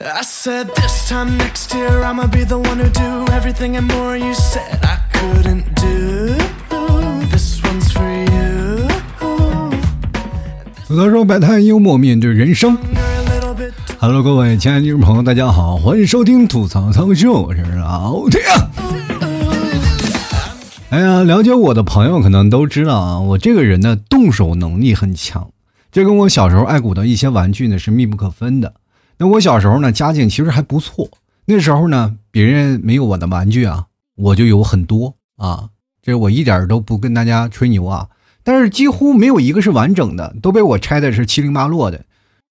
I said this time next year I'ma be the one who do everything and more you said I couldn't do. This one's for you. 吐槽说百态幽默面对人生。You're a little bit too Hello，各位亲爱的听众朋友，大家好，欢迎收听吐槽涛秀，我是老铁。哎呀，了解我的朋友可能都知道啊，我这个人呢，动手能力很强，这跟我小时候爱鼓的一些玩具呢是密不可分的。那我小时候呢，家境其实还不错，那时候呢，别人没有我的玩具啊，我就有很多啊，这我一点都不跟大家吹牛啊，但是几乎没有一个是完整的，都被我拆的是七零八落的。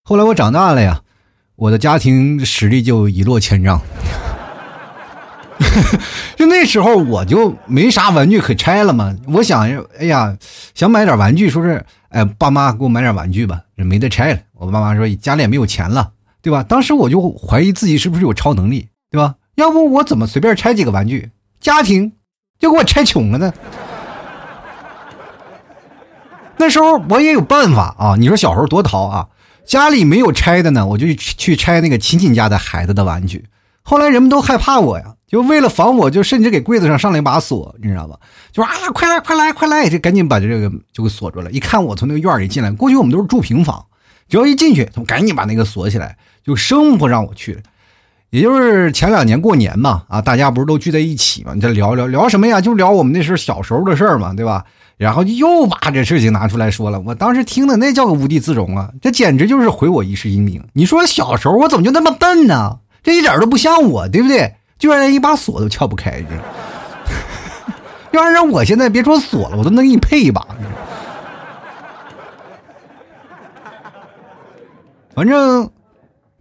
后来我长大了呀，我的家庭实力就一落千丈。就那时候我就没啥玩具可拆了嘛，我想，哎呀，想买点玩具，说是，哎，爸妈给我买点玩具吧，没得拆了。我爸妈说家里也没有钱了，对吧？当时我就怀疑自己是不是有超能力，对吧？要不我怎么随便拆几个玩具，家庭就给我拆穷了呢？那时候我也有办法啊！你说小时候多淘啊！家里没有拆的呢，我就去去拆那个亲戚家的孩子的玩具。后来人们都害怕我呀，就为了防我，就甚至给柜子上上了一把锁，你知道吧？就说啊，快来快来快来，就赶紧把这个就给锁住了。一看我从那个院里进来，过去我们都是住平房，只要一进去，他们赶紧把那个锁起来，就生不让我去。也就是前两年过年嘛，啊，大家不是都聚在一起嘛？你这聊聊聊什么呀？就聊我们那时候小时候的事儿嘛，对吧？然后又把这事情拿出来说了，我当时听的那叫个无地自容啊！这简直就是毁我一世英名。你说小时候我怎么就那么笨呢？这一点都不像我，对不对？居然连一把锁都撬不开，这 要是让我现在别说锁了，我都能给你配一把。反正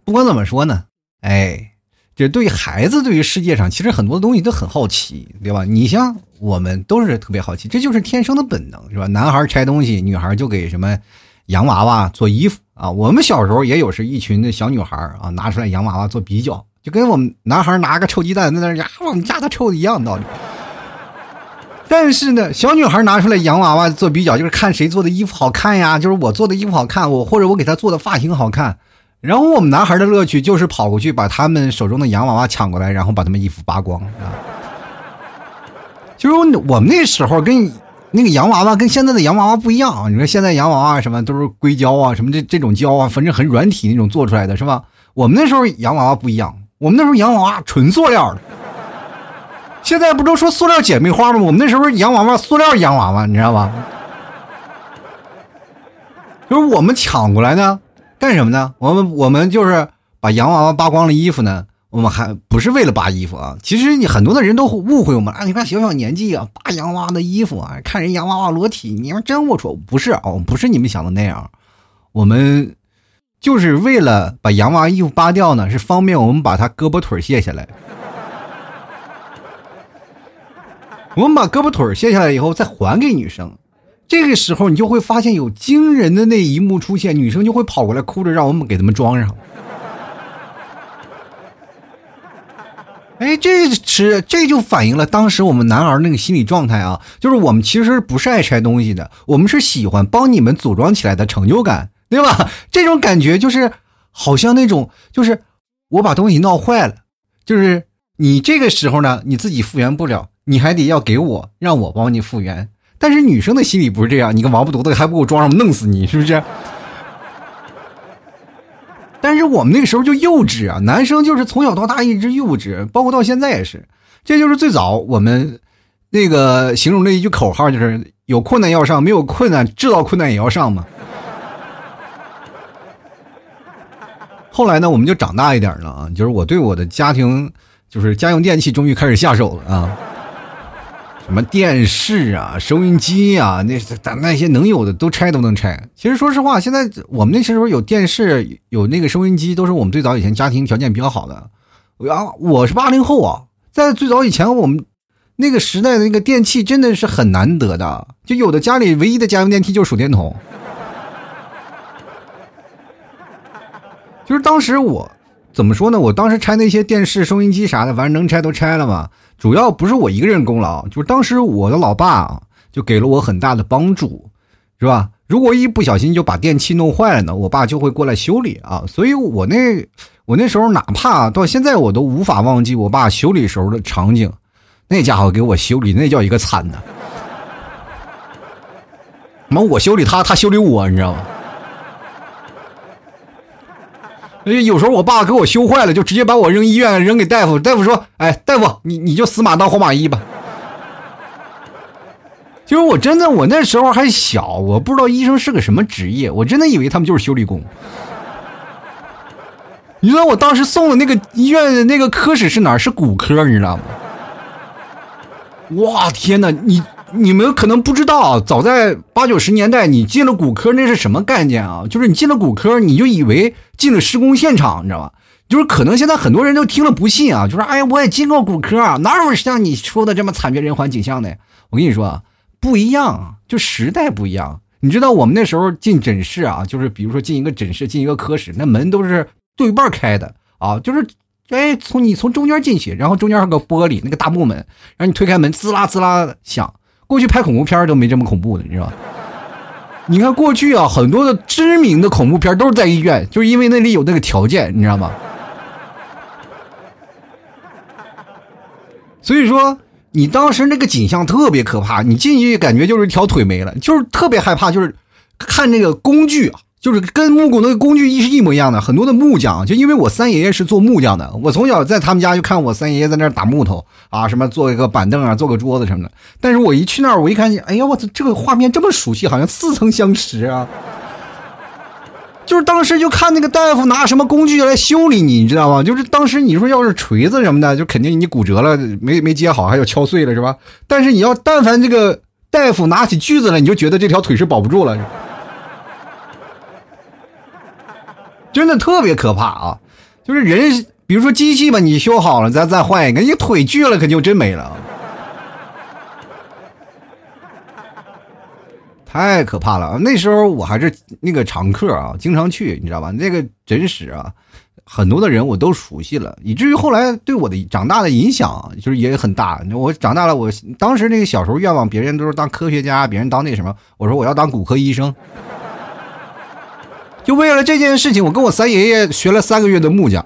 不管怎么说呢，哎。这对于孩子，对于世界上其实很多东西都很好奇，对吧？你像我们都是特别好奇，这就是天生的本能，是吧？男孩拆东西，女孩就给什么洋娃娃做衣服啊。我们小时候也有是一群的小女孩啊，拿出来洋娃娃做比较，就跟我们男孩拿个臭鸡蛋在那呀，我们家的臭的一样道理。但是呢，小女孩拿出来洋娃娃做比较，就是看谁做的衣服好看呀，就是我做的衣服好看，我或者我给她做的发型好看。然后我们男孩的乐趣就是跑过去把他们手中的洋娃娃抢过来，然后把他们衣服扒光啊。就是我们那时候跟那个洋娃娃跟现在的洋娃娃不一样啊，你说现在洋娃娃什么都是硅胶啊，什么这这种胶啊，反正很软体那种做出来的是吧？我们那时候洋娃娃不一样，我们那时候洋娃娃纯塑料的。现在不都说塑料姐妹花吗？我们那时候洋娃娃塑料洋娃娃，你知道吧？就是我们抢过来呢。干什么呢？我们我们就是把洋娃娃扒光了衣服呢。我们还不是为了扒衣服啊。其实你很多的人都误会我们啊。你看小小年纪啊，扒洋娃娃的衣服啊，看人洋娃娃裸体，你们真龌龊。不是啊，不是你们想的那样。我们就是为了把洋娃娃衣服扒掉呢，是方便我们把他胳膊腿卸下来。我们把胳膊腿卸下来以后，再还给女生。这个时候，你就会发现有惊人的那一幕出现，女生就会跑过来哭着让我们给他们装上。哎，这是这就反映了当时我们男孩那个心理状态啊，就是我们其实不是爱拆东西的，我们是喜欢帮你们组装起来的成就感，对吧？这种感觉就是好像那种，就是我把东西闹坏了，就是你这个时候呢，你自己复原不了，你还得要给我，让我帮你复原。但是女生的心理不是这样，你个王八犊子还不给我装上，弄死你是不是？但是我们那个时候就幼稚啊，男生就是从小到大一直幼稚，包括到现在也是。这就是最早我们那个形容的一句口号，就是有困难要上，没有困难制造困难也要上嘛。后来呢，我们就长大一点了啊，就是我对我的家庭，就是家用电器终于开始下手了啊。什么电视啊、收音机啊，那咱那些能有的都拆都能拆。其实说实话，现在我们那时候有电视、有那个收音机，都是我们最早以前家庭条件比较好的。啊，我是八零后啊，在最早以前，我们那个时代的那个电器真的是很难得的，就有的家里唯一的家用电器就是手电筒。就是当时我怎么说呢？我当时拆那些电视、收音机啥的，反正能拆都拆了嘛。主要不是我一个人功劳，就是当时我的老爸啊，就给了我很大的帮助，是吧？如果一不小心就把电器弄坏了呢，我爸就会过来修理啊。所以我那我那时候哪怕到现在我都无法忘记我爸修理时候的场景，那家伙给我修理那叫一个惨呐！妈，我修理他，他修理我，你知道吗？有时候我爸给我修坏了，就直接把我扔医院，扔给大夫。大夫说：“哎，大夫，你你就死马当活马医吧。”就是我真的，我那时候还小，我不知道医生是个什么职业，我真的以为他们就是修理工。你知道我当时送的那个医院的那个科室是哪？是骨科，你知道吗？哇天哪，你你们可能不知道，早在八九十年代，你进了骨科那是什么概念啊？就是你进了骨科，你就以为进了施工现场，你知道吗？就是可能现在很多人都听了不信啊，就说：“哎呀，我也进过骨科啊，哪有像你说的这么惨绝人寰景象的？”我跟你说啊，不一样，就时代不一样。你知道我们那时候进诊室啊，就是比如说进一个诊室，进一个科室，那门都是对半开的啊，就是。哎，从你从中间进去，然后中间还有个玻璃，那个大木门，然后你推开门，滋啦滋啦响。过去拍恐怖片都没这么恐怖的，你知道吧？你看过去啊，很多的知名的恐怖片都是在医院，就是因为那里有那个条件，你知道吗？所以说，你当时那个景象特别可怕，你进去感觉就是一条腿没了，就是特别害怕，就是看那个工具啊。就是跟木工那个工具一是一模一样的，很多的木匠，就因为我三爷爷是做木匠的，我从小在他们家就看我三爷爷在那儿打木头啊，什么做一个板凳啊，做个桌子什么的。但是我一去那儿，我一看，哎呀，我操，这个画面这么熟悉，好像似曾相识啊！就是当时就看那个大夫拿什么工具来修理你，你知道吗？就是当时你说要是锤子什么的，就肯定你骨折了，没没接好，还有敲碎了是吧？但是你要但凡这个大夫拿起锯子来，你就觉得这条腿是保不住了。真的特别可怕啊！就是人，比如说机器吧，你修好了，咱再换一个，你腿锯了，可就真没了，太可怕了那时候我还是那个常客啊，经常去，你知道吧？那个诊室啊，很多的人我都熟悉了，以至于后来对我的长大的影响就是也很大。我长大了，我当时那个小时候愿望，别人都是当科学家，别人当那什么，我说我要当骨科医生。就为了这件事情，我跟我三爷爷学了三个月的木匠。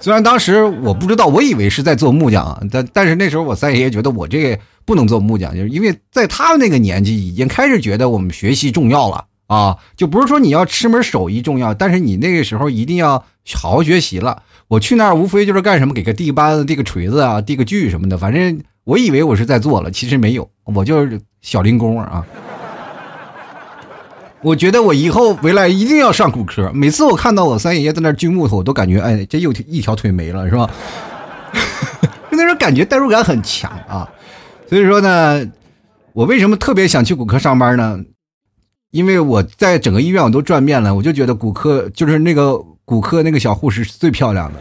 虽然当时我不知道，我以为是在做木匠，但但是那时候我三爷爷觉得我这个不能做木匠，就是因为在他那个年纪已经开始觉得我们学习重要了啊，就不是说你要吃门手艺重要，但是你那个时候一定要好好学习了。我去那儿无非就是干什么，给个地扳子、递个锤子啊、递个锯什么的，反正我以为我是在做了，其实没有，我就是小零工啊。我觉得我以后回来一定要上骨科。每次我看到我三爷爷在那锯木头，我都感觉哎，这又一条腿没了，是吧？就 那种感觉代入感很强啊。所以说呢，我为什么特别想去骨科上班呢？因为我在整个医院我都转遍了，我就觉得骨科就是那个骨科那个小护士是最漂亮的。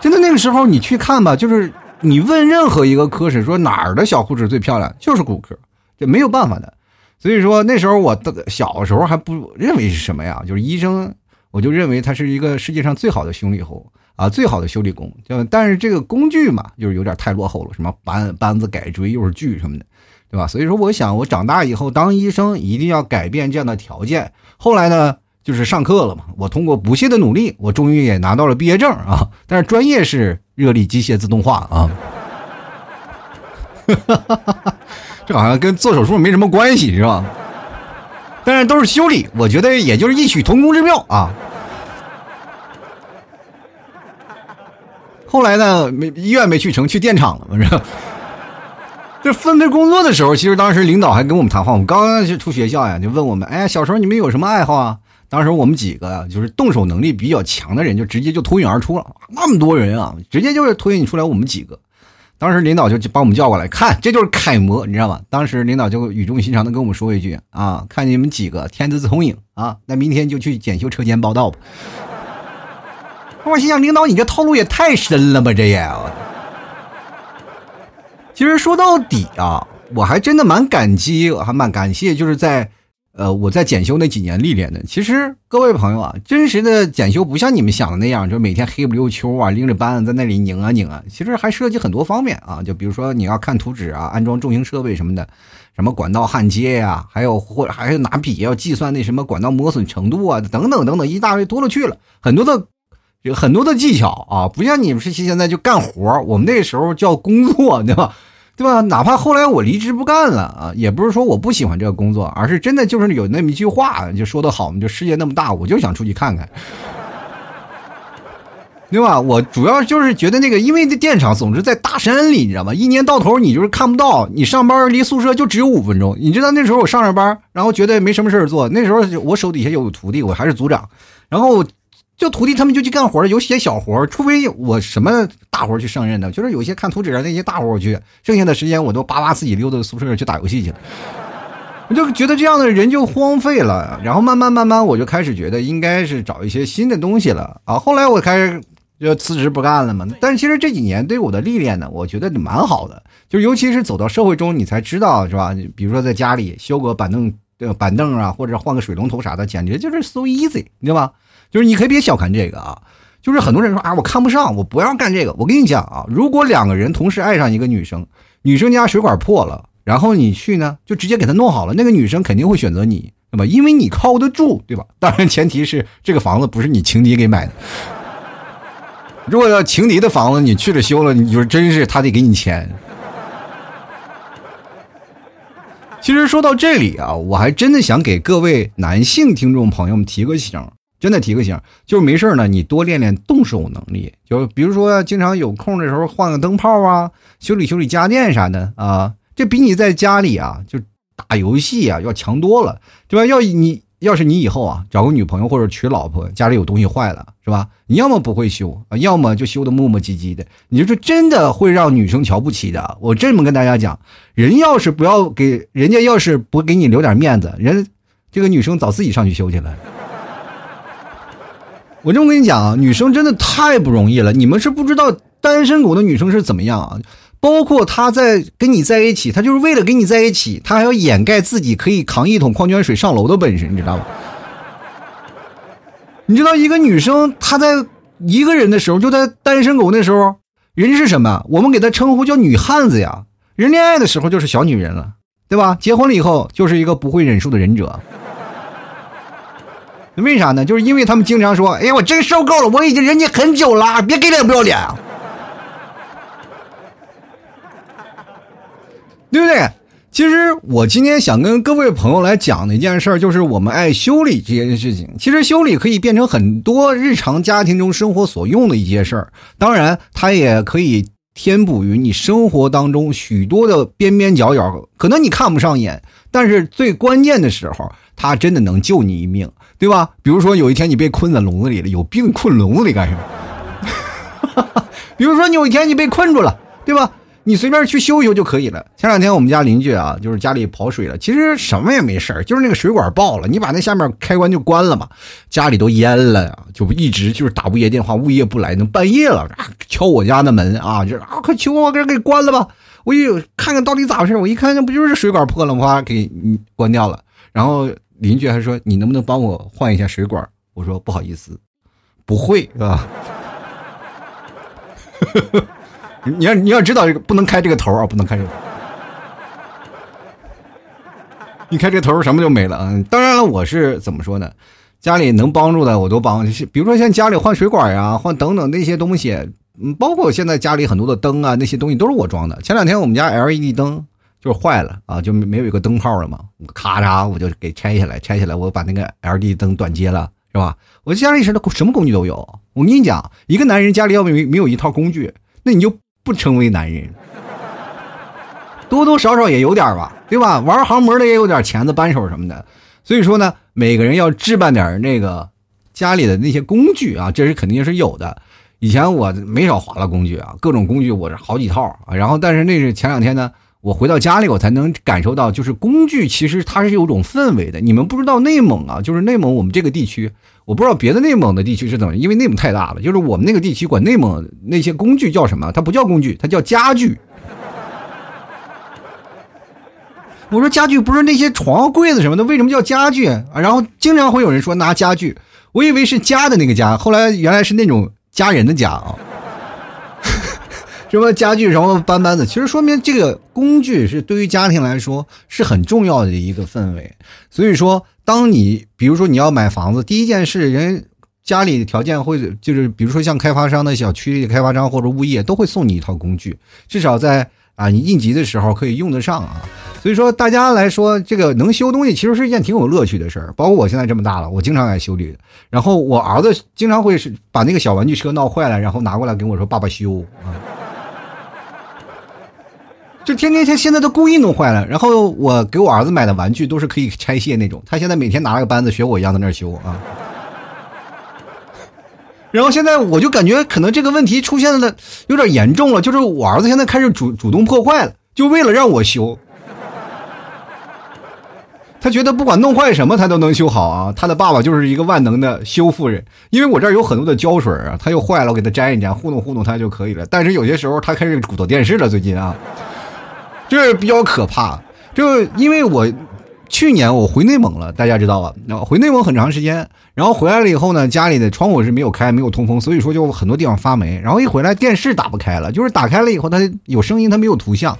真的那个时候你去看吧，就是你问任何一个科室说哪儿的小护士最漂亮，就是骨科，这没有办法的。所以说那时候我的小时候还不认为是什么呀，就是医生，我就认为他是一个世界上最好的修理工啊，最好的修理工。就但是这个工具嘛，就是有点太落后了，什么扳扳子、改锥又是锯什么的，对吧？所以说我想我长大以后当医生一定要改变这样的条件。后来呢，就是上课了嘛，我通过不懈的努力，我终于也拿到了毕业证啊。但是专业是热力机械自动化啊。这好像跟做手术没什么关系，是吧？但是都是修理，我觉得也就是异曲同工之妙啊。后来呢，没医院没去成，去电厂了，是吧？就分配工作的时候，其实当时领导还跟我们谈话。我们刚刚就出学校呀，就问我们：哎，小时候你们有什么爱好啊？当时我们几个就是动手能力比较强的人，就直接就脱颖而出了。那么多人啊，直接就是脱颖出来我们几个。当时领导就把我们叫过来，看这就是楷模，你知道吗？当时领导就语重心长的跟我们说一句：“啊，看你们几个天资聪颖啊，那明天就去检修车间报道吧。”我心想，领导你这套路也太深了吧，这也。其实说到底啊，我还真的蛮感激，还蛮感谢，就是在。呃，我在检修那几年历练的，其实各位朋友啊，真实的检修不像你们想的那样，就每天黑不溜秋啊，拎着扳子在那里拧啊拧啊，其实还涉及很多方面啊，就比如说你要看图纸啊，安装重型设备什么的，什么管道焊接呀，还有或者还有拿笔要计算那什么管道磨损程度啊，等等等等，一大堆多了去了，很多的有很多的技巧啊，不像你们是现在就干活我们那时候叫工作，对吧？对吧？哪怕后来我离职不干了啊，也不是说我不喜欢这个工作，而是真的就是有那么一句话就说的好嘛，就世界那么大，我就想出去看看。对吧？我主要就是觉得那个，因为这电厂总是在大山里，你知道吗？一年到头你就是看不到，你上班离宿舍就只有五分钟。你知道那时候我上着班，然后觉得没什么事做。那时候我手底下有徒弟，我还是组长，然后就徒弟他们就去干活有些小活除非我什么大活去胜任的，就是有些看图纸啊那些大活我去，剩下的时间我都巴巴自己溜到宿舍去打游戏去了。我就觉得这样的人就荒废了，然后慢慢慢慢我就开始觉得应该是找一些新的东西了啊。后来我开始。就辞职不干了嘛？但是其实这几年对我的历练呢，我觉得蛮好的。就尤其是走到社会中，你才知道是吧？比如说在家里修个板凳、板凳啊，或者换个水龙头啥的，简直就是 so easy，你知道吧？就是你可以别小看这个啊。就是很多人说啊，我看不上，我不要干这个。我跟你讲啊，如果两个人同时爱上一个女生，女生家水管破了，然后你去呢，就直接给她弄好了，那个女生肯定会选择你，对吧？因为你靠得住，对吧？当然前提是这个房子不是你情敌给买的。如果要情敌的房子，你去了修了，你就真是他得给你钱。其实说到这里啊，我还真的想给各位男性听众朋友们提个醒，真的提个醒，就是没事呢，你多练练动手能力，就比如说经常有空的时候换个灯泡啊，修理修理家电啥的啊，这比你在家里啊就打游戏啊要强多了，对吧？要你。要是你以后啊找个女朋友或者娶老婆，家里有东西坏了，是吧？你要么不会修啊，要么就修的磨磨唧唧的，你就是真的会让女生瞧不起的。我这么跟大家讲，人要是不要给人家，要是不给你留点面子，人这个女生早自己上去修去了。我这么跟你讲啊，女生真的太不容易了，你们是不知道单身狗的女生是怎么样啊。包括他在跟你在一起，他就是为了跟你在一起，他还要掩盖自己可以扛一桶矿泉水上楼的本事，你知道吗？你知道一个女生她在一个人的时候，就在单身狗那时候，人是什么？我们给她称呼叫女汉子呀。人恋爱的时候就是小女人了，对吧？结婚了以后就是一个不会忍受的忍者。为啥呢？就是因为他们经常说：“哎呀，我真受够了，我已经忍你很久了，别给脸不要脸。”对不对？其实我今天想跟各位朋友来讲的一件事儿，就是我们爱修理这件事情。其实修理可以变成很多日常家庭中生活所用的一些事儿，当然它也可以填补于你生活当中许多的边边角角。可能你看不上眼，但是最关键的时候，它真的能救你一命，对吧？比如说有一天你被困在笼子里了，有病困笼子里干什么？比如说你有一天你被困住了，对吧？你随便去修一修就可以了。前两天我们家邻居啊，就是家里跑水了，其实什么也没事就是那个水管爆了，你把那下面开关就关了嘛，家里都淹了呀，就一直就是打物业电话，物业不来，能半夜了，敲我家的门啊，就是啊，快求我给给关了吧，我一看看到底咋回事，我一看那不就是水管破了吗？给关掉了。然后邻居还说你能不能帮我换一下水管？我说不好意思，不会是吧？你要你要知道这个不能开这个头啊，不能开这个。你开这头什么就没了啊！当然了，我是怎么说呢？家里能帮助的我都帮，比如说像家里换水管呀、换等等那些东西，包括现在家里很多的灯啊，那些东西都是我装的。前两天我们家 LED 灯就是坏了啊，就没有一个灯泡了嘛，咔嚓我就给拆下来，拆下来我把那个 LED 灯短接了，是吧？我家里什么什么工具都有。我跟你讲，一个男人家里要没没有一套工具，那你就。不成为男人，多多少少也有点吧，对吧？玩航模的也有点钳子、扳手什么的。所以说呢，每个人要置办点那个家里的那些工具啊，这是肯定是有的。以前我没少划拉工具啊，各种工具我是好几套。然后，但是那是前两天呢，我回到家里，我才能感受到，就是工具其实它是有种氛围的。你们不知道内蒙啊，就是内蒙我们这个地区。我不知道别的内蒙的地区是怎么，因为内蒙太大了。就是我们那个地区管内蒙那些工具叫什么？它不叫工具，它叫家具。我说家具不是那些床、柜子什么的，为什么叫家具？然后经常会有人说拿家具，我以为是家的那个家，后来原来是那种家人的家啊。什么家具什么搬搬子，其实说明这个工具是对于家庭来说是很重要的一个氛围。所以说，当你比如说你要买房子，第一件事，人家里条件会就是比如说像开发商的小区里开发商或者物业都会送你一套工具，至少在啊你应急的时候可以用得上啊。所以说，大家来说，这个能修东西其实是一件挺有乐趣的事儿。包括我现在这么大了，我经常爱修理。然后我儿子经常会是把那个小玩具车闹坏了，然后拿过来跟我说：“爸爸修啊。”就天天他现在都故意弄坏了。然后我给我儿子买的玩具都是可以拆卸那种，他现在每天拿了个扳子学我一样在那修啊。然后现在我就感觉可能这个问题出现的有点严重了，就是我儿子现在开始主主动破坏了，就为了让我修。他觉得不管弄坏什么，他都能修好啊！他的爸爸就是一个万能的修复人，因为我这儿有很多的胶水啊，他又坏了，我给他粘一粘，糊弄糊弄他就可以了。但是有些时候他开始鼓捣电视了，最近啊，这比较可怕。就因为我去年我回内蒙了，大家知道吧？那回内蒙很长时间，然后回来了以后呢，家里的窗户是没有开，没有通风，所以说就很多地方发霉。然后一回来电视打不开了，就是打开了以后它有声音，它没有图像。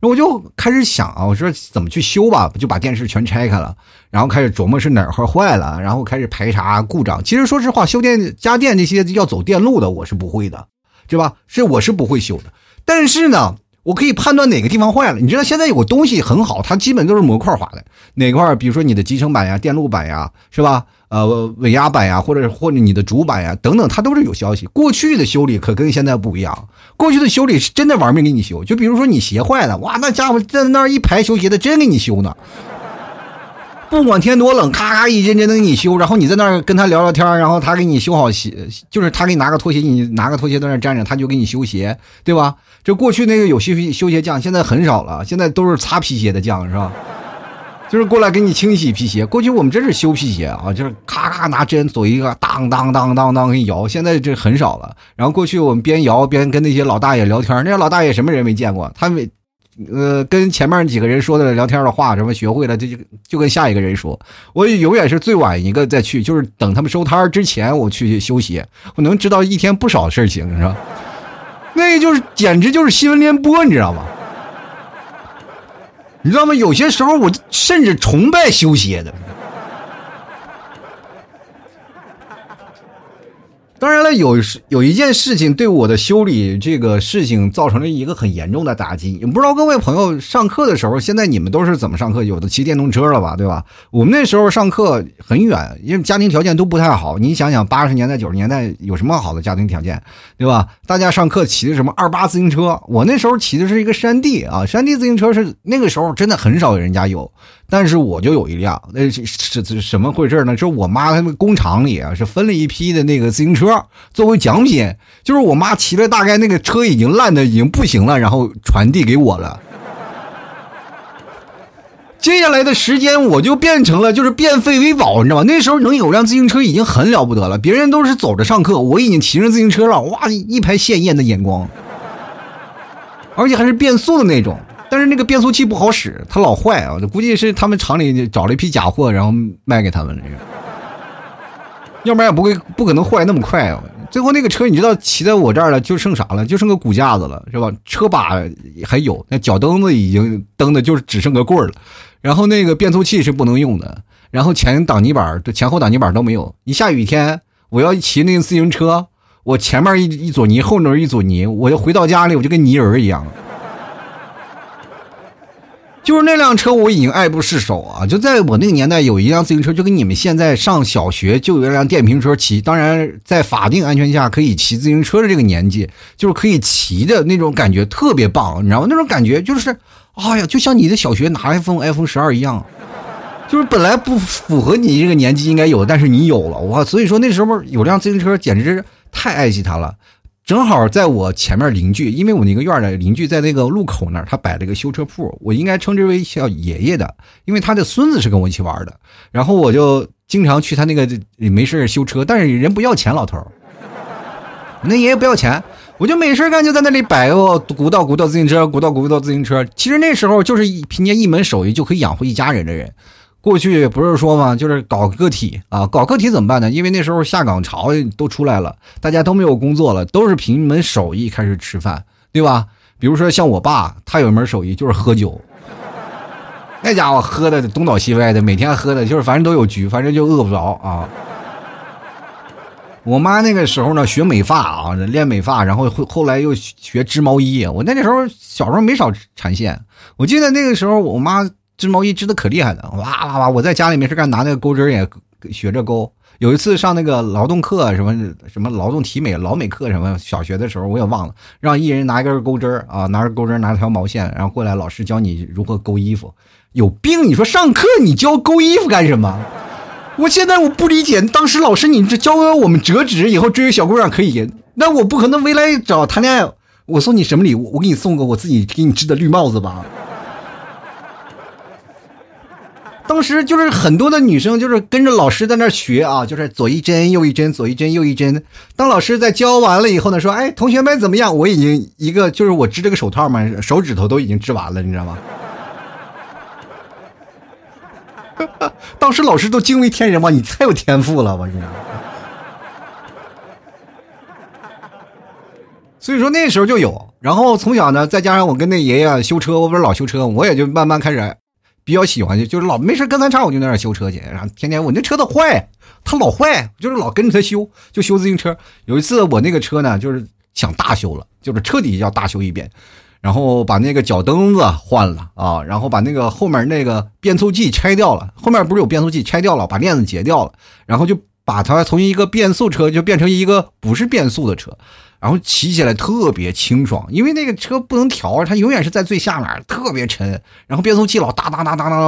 我就开始想啊，我说怎么去修吧，就把电视全拆开了，然后开始琢磨是哪块坏了，然后开始排查故障。其实说实话，修电家电这些要走电路的，我是不会的，对吧？是我是不会修的。但是呢，我可以判断哪个地方坏了。你知道现在有个东西很好，它基本都是模块化的，哪块比如说你的集成板呀、电路板呀，是吧？呃，尾压板呀，或者或者你的主板呀，等等，它都是有消息。过去的修理可跟现在不一样，过去的修理是真的玩命给你修。就比如说你鞋坏了，哇，那家伙在那一排修鞋的，真给你修呢。不管天多冷，咔咔一针针的给你修，然后你在那儿跟他聊聊天，然后他给你修好鞋，就是他给你拿个拖鞋，你拿个拖鞋在那儿站着，他就给你修鞋，对吧？这过去那个有修修鞋匠，现在很少了，现在都是擦皮鞋的匠，是吧？就是过来给你清洗皮鞋。过去我们真是修皮鞋啊，就是咔咔拿针走一个，当当当当当给你摇。现在这很少了。然后过去我们边摇边跟那些老大爷聊天，那些老大爷什么人没见过？他们呃跟前面几个人说的聊天的话，什么学会了，就就就跟下一个人说。我永远是最晚一个再去，就是等他们收摊之前我去修鞋，我能知道一天不少事情，是吧？那就是简直就是新闻联播，你知道吗？你知道吗？有些时候我甚至崇拜修鞋的。当然了，有有一件事情对我的修理这个事情造成了一个很严重的打击。也不知道各位朋友上课的时候，现在你们都是怎么上课？有的骑电动车了吧，对吧？我们那时候上课很远，因为家庭条件都不太好。你想想，八十年代、九十年代有什么好的家庭条件，对吧？大家上课骑的什么二八自行车？我那时候骑的是一个山地啊，山地自行车是那个时候真的很少有人家有。但是我就有一辆，那是是什么回事呢？就是我妈他们工厂里啊，是分了一批的那个自行车作为奖品，就是我妈骑了大概那个车已经烂的已经不行了，然后传递给我了。接下来的时间我就变成了就是变废为宝，你知道吗？那时候能有辆自行车已经很了不得了，别人都是走着上课，我已经骑着自行车了，哇，一排鲜艳的眼光，而且还是变速的那种。但是那个变速器不好使，它老坏啊！估计是他们厂里找了一批假货，然后卖给他们了。这个，要不然也不会不可能坏那么快啊！最后那个车你知道骑在我这儿了，就剩啥了？就剩个骨架子了，是吧？车把还有，那脚蹬子已经蹬的，就是只剩个棍儿了。然后那个变速器是不能用的，然后前挡泥板、前后挡泥板都没有。一下雨天，我要骑那个自行车，我前面一一撮泥，后面一撮泥，我就回到家里，我就跟泥人一样。就是那辆车，我已经爱不释手啊！就在我那个年代，有一辆自行车，就跟你们现在上小学就有一辆电瓶车骑。当然，在法定安全下可以骑自行车的这个年纪，就是可以骑的那种感觉特别棒，你知道吗？那种感觉就是，哎呀，就像你的小学拿 iPhone iPhone 十二一样，就是本来不符合你这个年纪应该有，但是你有了哇！所以说那时候有辆自行车，简直太爱惜它了。正好在我前面邻居，因为我那个院的邻居在那个路口那儿，他摆了个修车铺，我应该称之为叫爷爷的，因为他的孙子是跟我一起玩的，然后我就经常去他那个没事修车，但是人不要钱，老头，那爷爷不要钱，我就没事干就在那里摆个古道古道自行车，古道古道自行车，其实那时候就是凭借一门手艺就可以养活一家人的人。过去不是说吗？就是搞个体啊，搞个体怎么办呢？因为那时候下岗潮都出来了，大家都没有工作了，都是凭一门手艺开始吃饭。对吧？比如说像我爸，他有一门手艺就是喝酒，那家伙喝的东倒西歪的，每天喝的就是反正都有局，反正就饿不着啊。我妈那个时候呢，学美发啊，练美发，然后后后来又学织毛衣。我那个时候小时候没少缠线，我记得那个时候我妈织毛衣织的可厉害了，哇哇哇！我在家里没事干，拿那个钩针也学着钩。有一次上那个劳动课，什么什么劳动体美、劳美课什么，小学的时候我也忘了，让一人拿一根钩针啊，拿着钩针，拿条毛线，然后过来，老师教你如何钩衣服。有病！你说上课你教钩衣服干什么？我现在我不理解，当时老师你这教我们折纸，以后追个小姑娘可以，那我不可能未来找谈恋爱，我送你什么礼物？我给你送个我自己给你织的绿帽子吧。当时就是很多的女生就是跟着老师在那学啊，就是左一针右一针，左一针右一针。当老师在教完了以后呢，说：“哎，同学们怎么样？我已经一个就是我织这个手套嘛，手指头都已经织完了，你知道吗？”当时老师都惊为天人嘛，你太有天赋了，我你。所以说那时候就有，然后从小呢，再加上我跟那爷爷修车，我不是老修车，我也就慢慢开始。比较喜欢就是老没事跟他差，我就在那修车去，然后天天我那车子坏，他老坏，就是老跟着他修，就修自行车。有一次我那个车呢，就是想大修了，就是彻底要大修一遍，然后把那个脚蹬子换了啊，然后把那个后面那个变速器拆掉了，后面不是有变速器拆掉了，把链子截掉了，然后就把它从一个变速车就变成一个不是变速的车。然后骑起来特别清爽，因为那个车不能调，它永远是在最下面，特别沉。然后变速器老哒哒哒哒哒，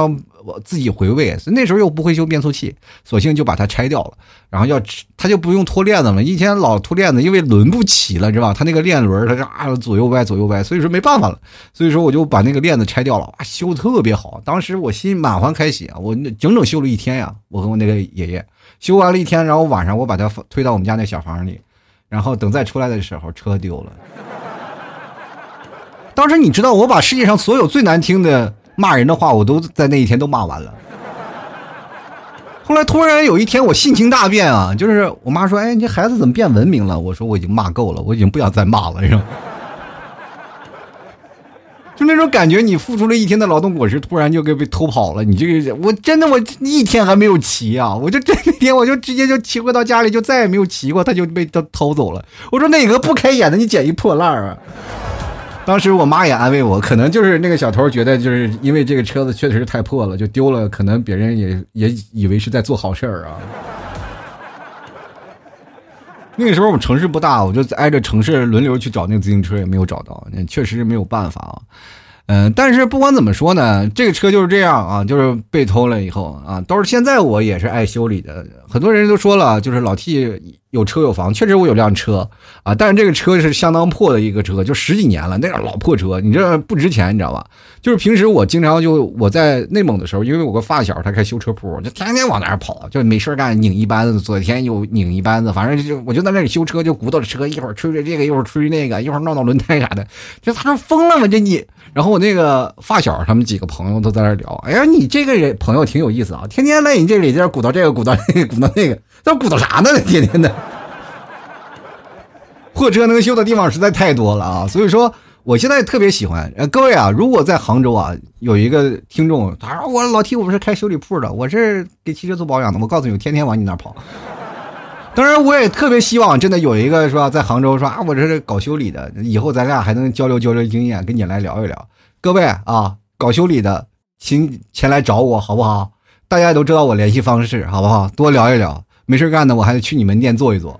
我自己回味。那时候又不会修变速器，索性就把它拆掉了。然后要它就不用脱链子了，以前老脱链子，因为轮不齐了，知道吧？它那个链轮它是啊左右歪左右歪，所以说没办法了。所以说我就把那个链子拆掉了，哇，修特别好。当时我心满怀开喜啊，我整整修了一天呀，我和我那个爷爷修完了一天，然后晚上我把它推到我们家那小房里。然后等再出来的时候，车丢了。当时你知道，我把世界上所有最难听的骂人的话，我都在那一天都骂完了。后来突然有一天，我心情大变啊，就是我妈说：“哎，你这孩子怎么变文明了？”我说：“我已经骂够了，我已经不想再骂了。”是吧？就那种感觉，你付出了一天的劳动果实，突然就给被偷跑了。你这个，我真的我一天还没有骑啊，我就这一天我就直接就骑回到家里，就再也没有骑过，他就被他偷走了。我说哪个不开眼的，你捡一破烂儿啊！当时我妈也安慰我，可能就是那个小偷觉得就是因为这个车子确实是太破了，就丢了，可能别人也也以为是在做好事儿啊。那个时候我们城市不大，我就挨着城市轮流去找那个自行车，也没有找到，那确实是没有办法啊。嗯，但是不管怎么说呢，这个车就是这样啊，就是被偷了以后啊，到是现在我也是爱修理的。很多人都说了，就是老 T 有车有房，确实我有辆车啊，但是这个车是相当破的一个车，就十几年了，那个老破车，你这不值钱，你知道吧？就是平时我经常就我在内蒙的时候，因为我个发小他开修车铺，就天天往那儿跑，就没事干拧一班子，昨天又拧一班子，反正就我就在那里修车，就鼓捣着车，一会儿吹吹这个，一会儿吹那个，一会儿闹闹轮胎啥的，就他说疯了吗？这你？然后我那个发小他们几个朋友都在那聊，哎呀，你这个人朋友挺有意思啊，天天来你这里在这鼓捣这个，鼓捣那个，鼓捣那个。那鼓捣啥呢？天天的，货车能修的地方实在太多了啊！所以说，我现在特别喜欢。各位啊，如果在杭州啊，有一个听众，他说我老提我是开修理铺的，我是给汽车做保养的。我告诉你，我天天往你那跑。当然，我也特别希望真的有一个是吧，在杭州说啊，我这是搞修理的，以后咱俩还能交流交流经验，跟你来聊一聊。各位啊，搞修理的，请前来找我好不好？大家都知道我联系方式，好不好？多聊一聊。没事干的，我还得去你门店坐一坐。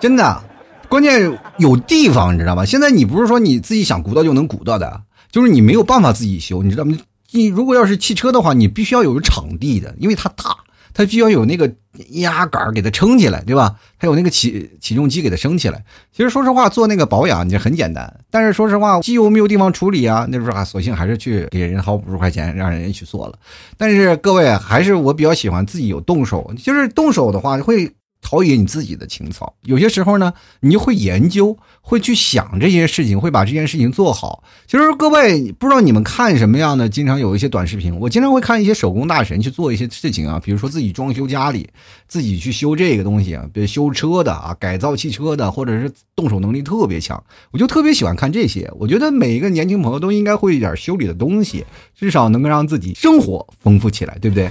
真的，关键有地方，你知道吗？现在你不是说你自己想鼓捣就能鼓捣的，就是你没有办法自己修，你知道吗？你如果要是汽车的话，你必须要有场地的，因为它大。它需要有那个压杆给它撑起来，对吧？还有那个起起重机给它升起来。其实说实话，做那个保养你很简单，但是说实话，机油没有地方处理啊，那时候啊，索性还是去给人薅五十块钱，让人家去做了。但是各位还是我比较喜欢自己有动手，就是动手的话会陶冶你自己的情操。有些时候呢，你就会研究，会去想这些事情，会把这件事情做好。其实各位不知道你们看什么样的，经常有一些短视频，我经常会看一些手工大神去做一些事情啊，比如说自己装修家里，自己去修这个东西啊，比如修车的啊，改造汽车的，或者是动手能力特别强，我就特别喜欢看这些。我觉得每一个年轻朋友都应该会一点修理的东西，至少能够让自己生活丰富起来，对不对？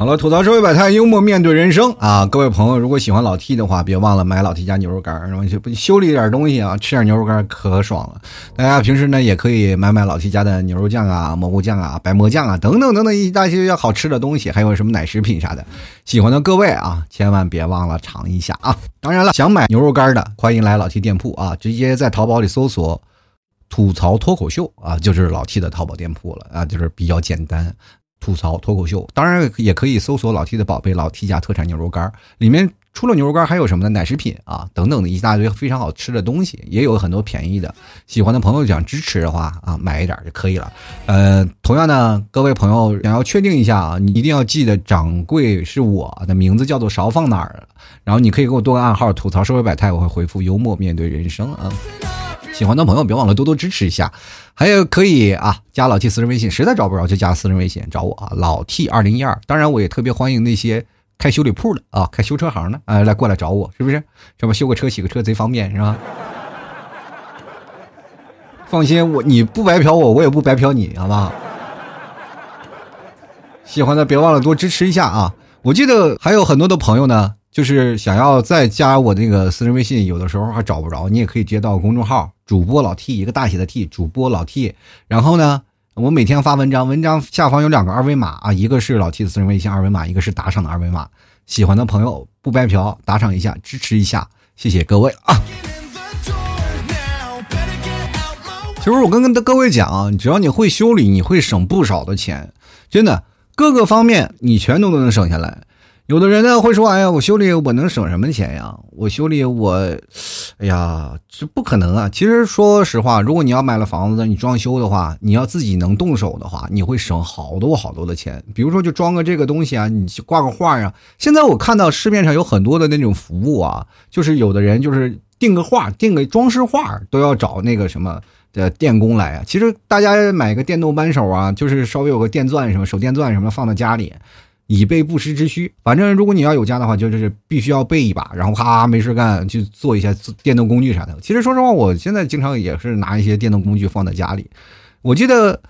好了，吐槽社会百态，幽默面对人生啊！各位朋友，如果喜欢老 T 的话，别忘了买老 T 家牛肉干，然后就修理点东西啊，吃点牛肉干可爽了。大家平时呢也可以买买老 T 家的牛肉酱啊、蘑菇酱啊、白馍酱啊等等等等一大些好吃的东西，还有什么奶食品啥的。喜欢的各位啊，千万别忘了尝一下啊！当然了，想买牛肉干的，欢迎来老 T 店铺啊，直接在淘宝里搜索“吐槽脱口秀”啊，就是老 T 的淘宝店铺了啊，就是比较简单。吐槽脱口秀，当然也可以搜索老 T 的宝贝老 T 家特产牛肉干里面除了牛肉干还有什么呢？奶食品啊，等等的一大堆非常好吃的东西，也有很多便宜的。喜欢的朋友想支持的话啊，买一点就可以了。呃，同样呢，各位朋友想要确定一下啊，你一定要记得掌柜是我的名字叫做勺放哪儿，然后你可以给我多个暗号，吐槽社会百态，我会回复幽默面对人生啊。喜欢的朋友别忘了多多支持一下，还有可以啊加老 T 私人微信，实在找不着就加私人微信找我啊老 T 二零一二。当然我也特别欢迎那些开修理铺的啊开修车行的啊来过来找我，是不是？这不修个车洗个车贼方便是吧？放心，我你不白嫖我，我也不白嫖你，好不好？喜欢的别忘了多支持一下啊！我记得还有很多的朋友呢。就是想要再加我那个私人微信，有的时候还找不着，你也可以接到公众号主播老 T 一个大写的 T 主播老 T，然后呢，我每天发文章，文章下方有两个二维码啊，一个是老 T 的私人微信二维码，一个是打赏的二维码，喜欢的朋友不白嫖，打赏一下支持一下，谢谢各位啊！其实我跟跟各位讲啊，只要你会修理，你会省不少的钱，真的，各个方面你全都能省下来。有的人呢会说：“哎呀，我修理我能省什么钱呀？我修理我，哎呀，这不可能啊！其实说实话，如果你要买了房子，你装修的话，你要自己能动手的话，你会省好多好多的钱。比如说，就装个这个东西啊，你挂个画啊。现在我看到市面上有很多的那种服务啊，就是有的人就是订个画，订个装饰画都要找那个什么的电工来啊。其实大家买个电动扳手啊，就是稍微有个电钻什么手电钻什么放到家里。”以备不时之需。反正如果你要有家的话，就是必须要备一把，然后咔没事干去做一下电动工具啥的。其实说实话，我现在经常也是拿一些电动工具放在家里。我记得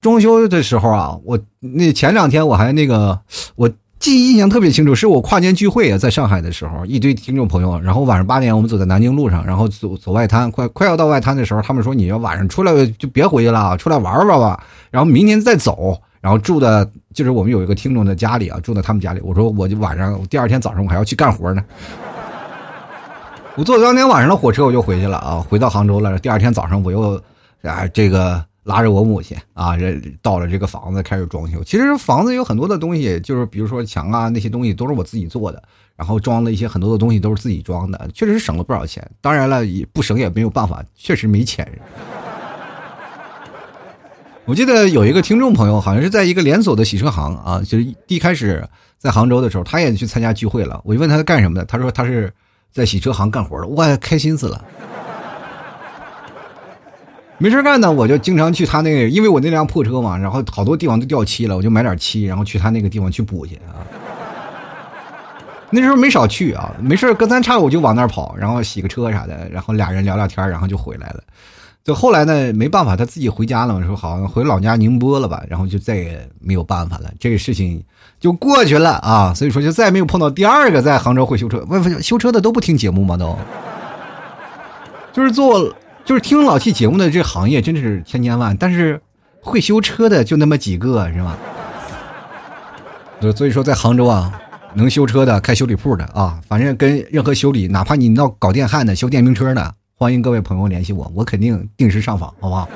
装修的时候啊，我那前两天我还那个，我记忆印象特别清楚，是我跨年聚会啊，在上海的时候，一堆听众朋友，然后晚上八点我们走在南京路上，然后走走外滩，快快要到外滩的时候，他们说你要晚上出来就别回去了，出来玩玩吧，然后明天再走。然后住的，就是我们有一个听众的家里啊，住在他们家里。我说，我就晚上第二天早上我还要去干活呢。我坐当天晚上的火车我就回去了啊，回到杭州了。第二天早上我又啊，这个拉着我母亲啊，这到了这个房子开始装修。其实房子有很多的东西，就是比如说墙啊那些东西都是我自己做的，然后装了一些很多的东西都是自己装的，确实省了不少钱。当然了，也不省也没有办法，确实没钱。我记得有一个听众朋友，好像是在一个连锁的洗车行啊，就是一开始在杭州的时候，他也去参加聚会了。我就问他干什么的，他说他是在洗车行干活的，我，开心死了。没事干呢，我就经常去他那个，因为我那辆破车嘛，然后好多地方都掉漆了，我就买点漆，然后去他那个地方去补去啊。那时候没少去啊，没事隔三差五就往那儿跑，然后洗个车啥的，然后俩人聊聊天，然后就回来了。就后来呢，没办法，他自己回家了，说好像回老家宁波了吧，然后就再也没有办法了，这个事情就过去了啊。所以说，就再也没有碰到第二个在杭州会修车。问修车的都不听节目吗？都，就是做就是听老 T 节目的这行业真的是千千万，但是会修车的就那么几个，是吧？所以说，在杭州啊，能修车的、开修理铺的啊，反正跟任何修理，哪怕你要搞电焊的、修电瓶车的。欢迎各位朋友联系我，我肯定定时上访，好不好？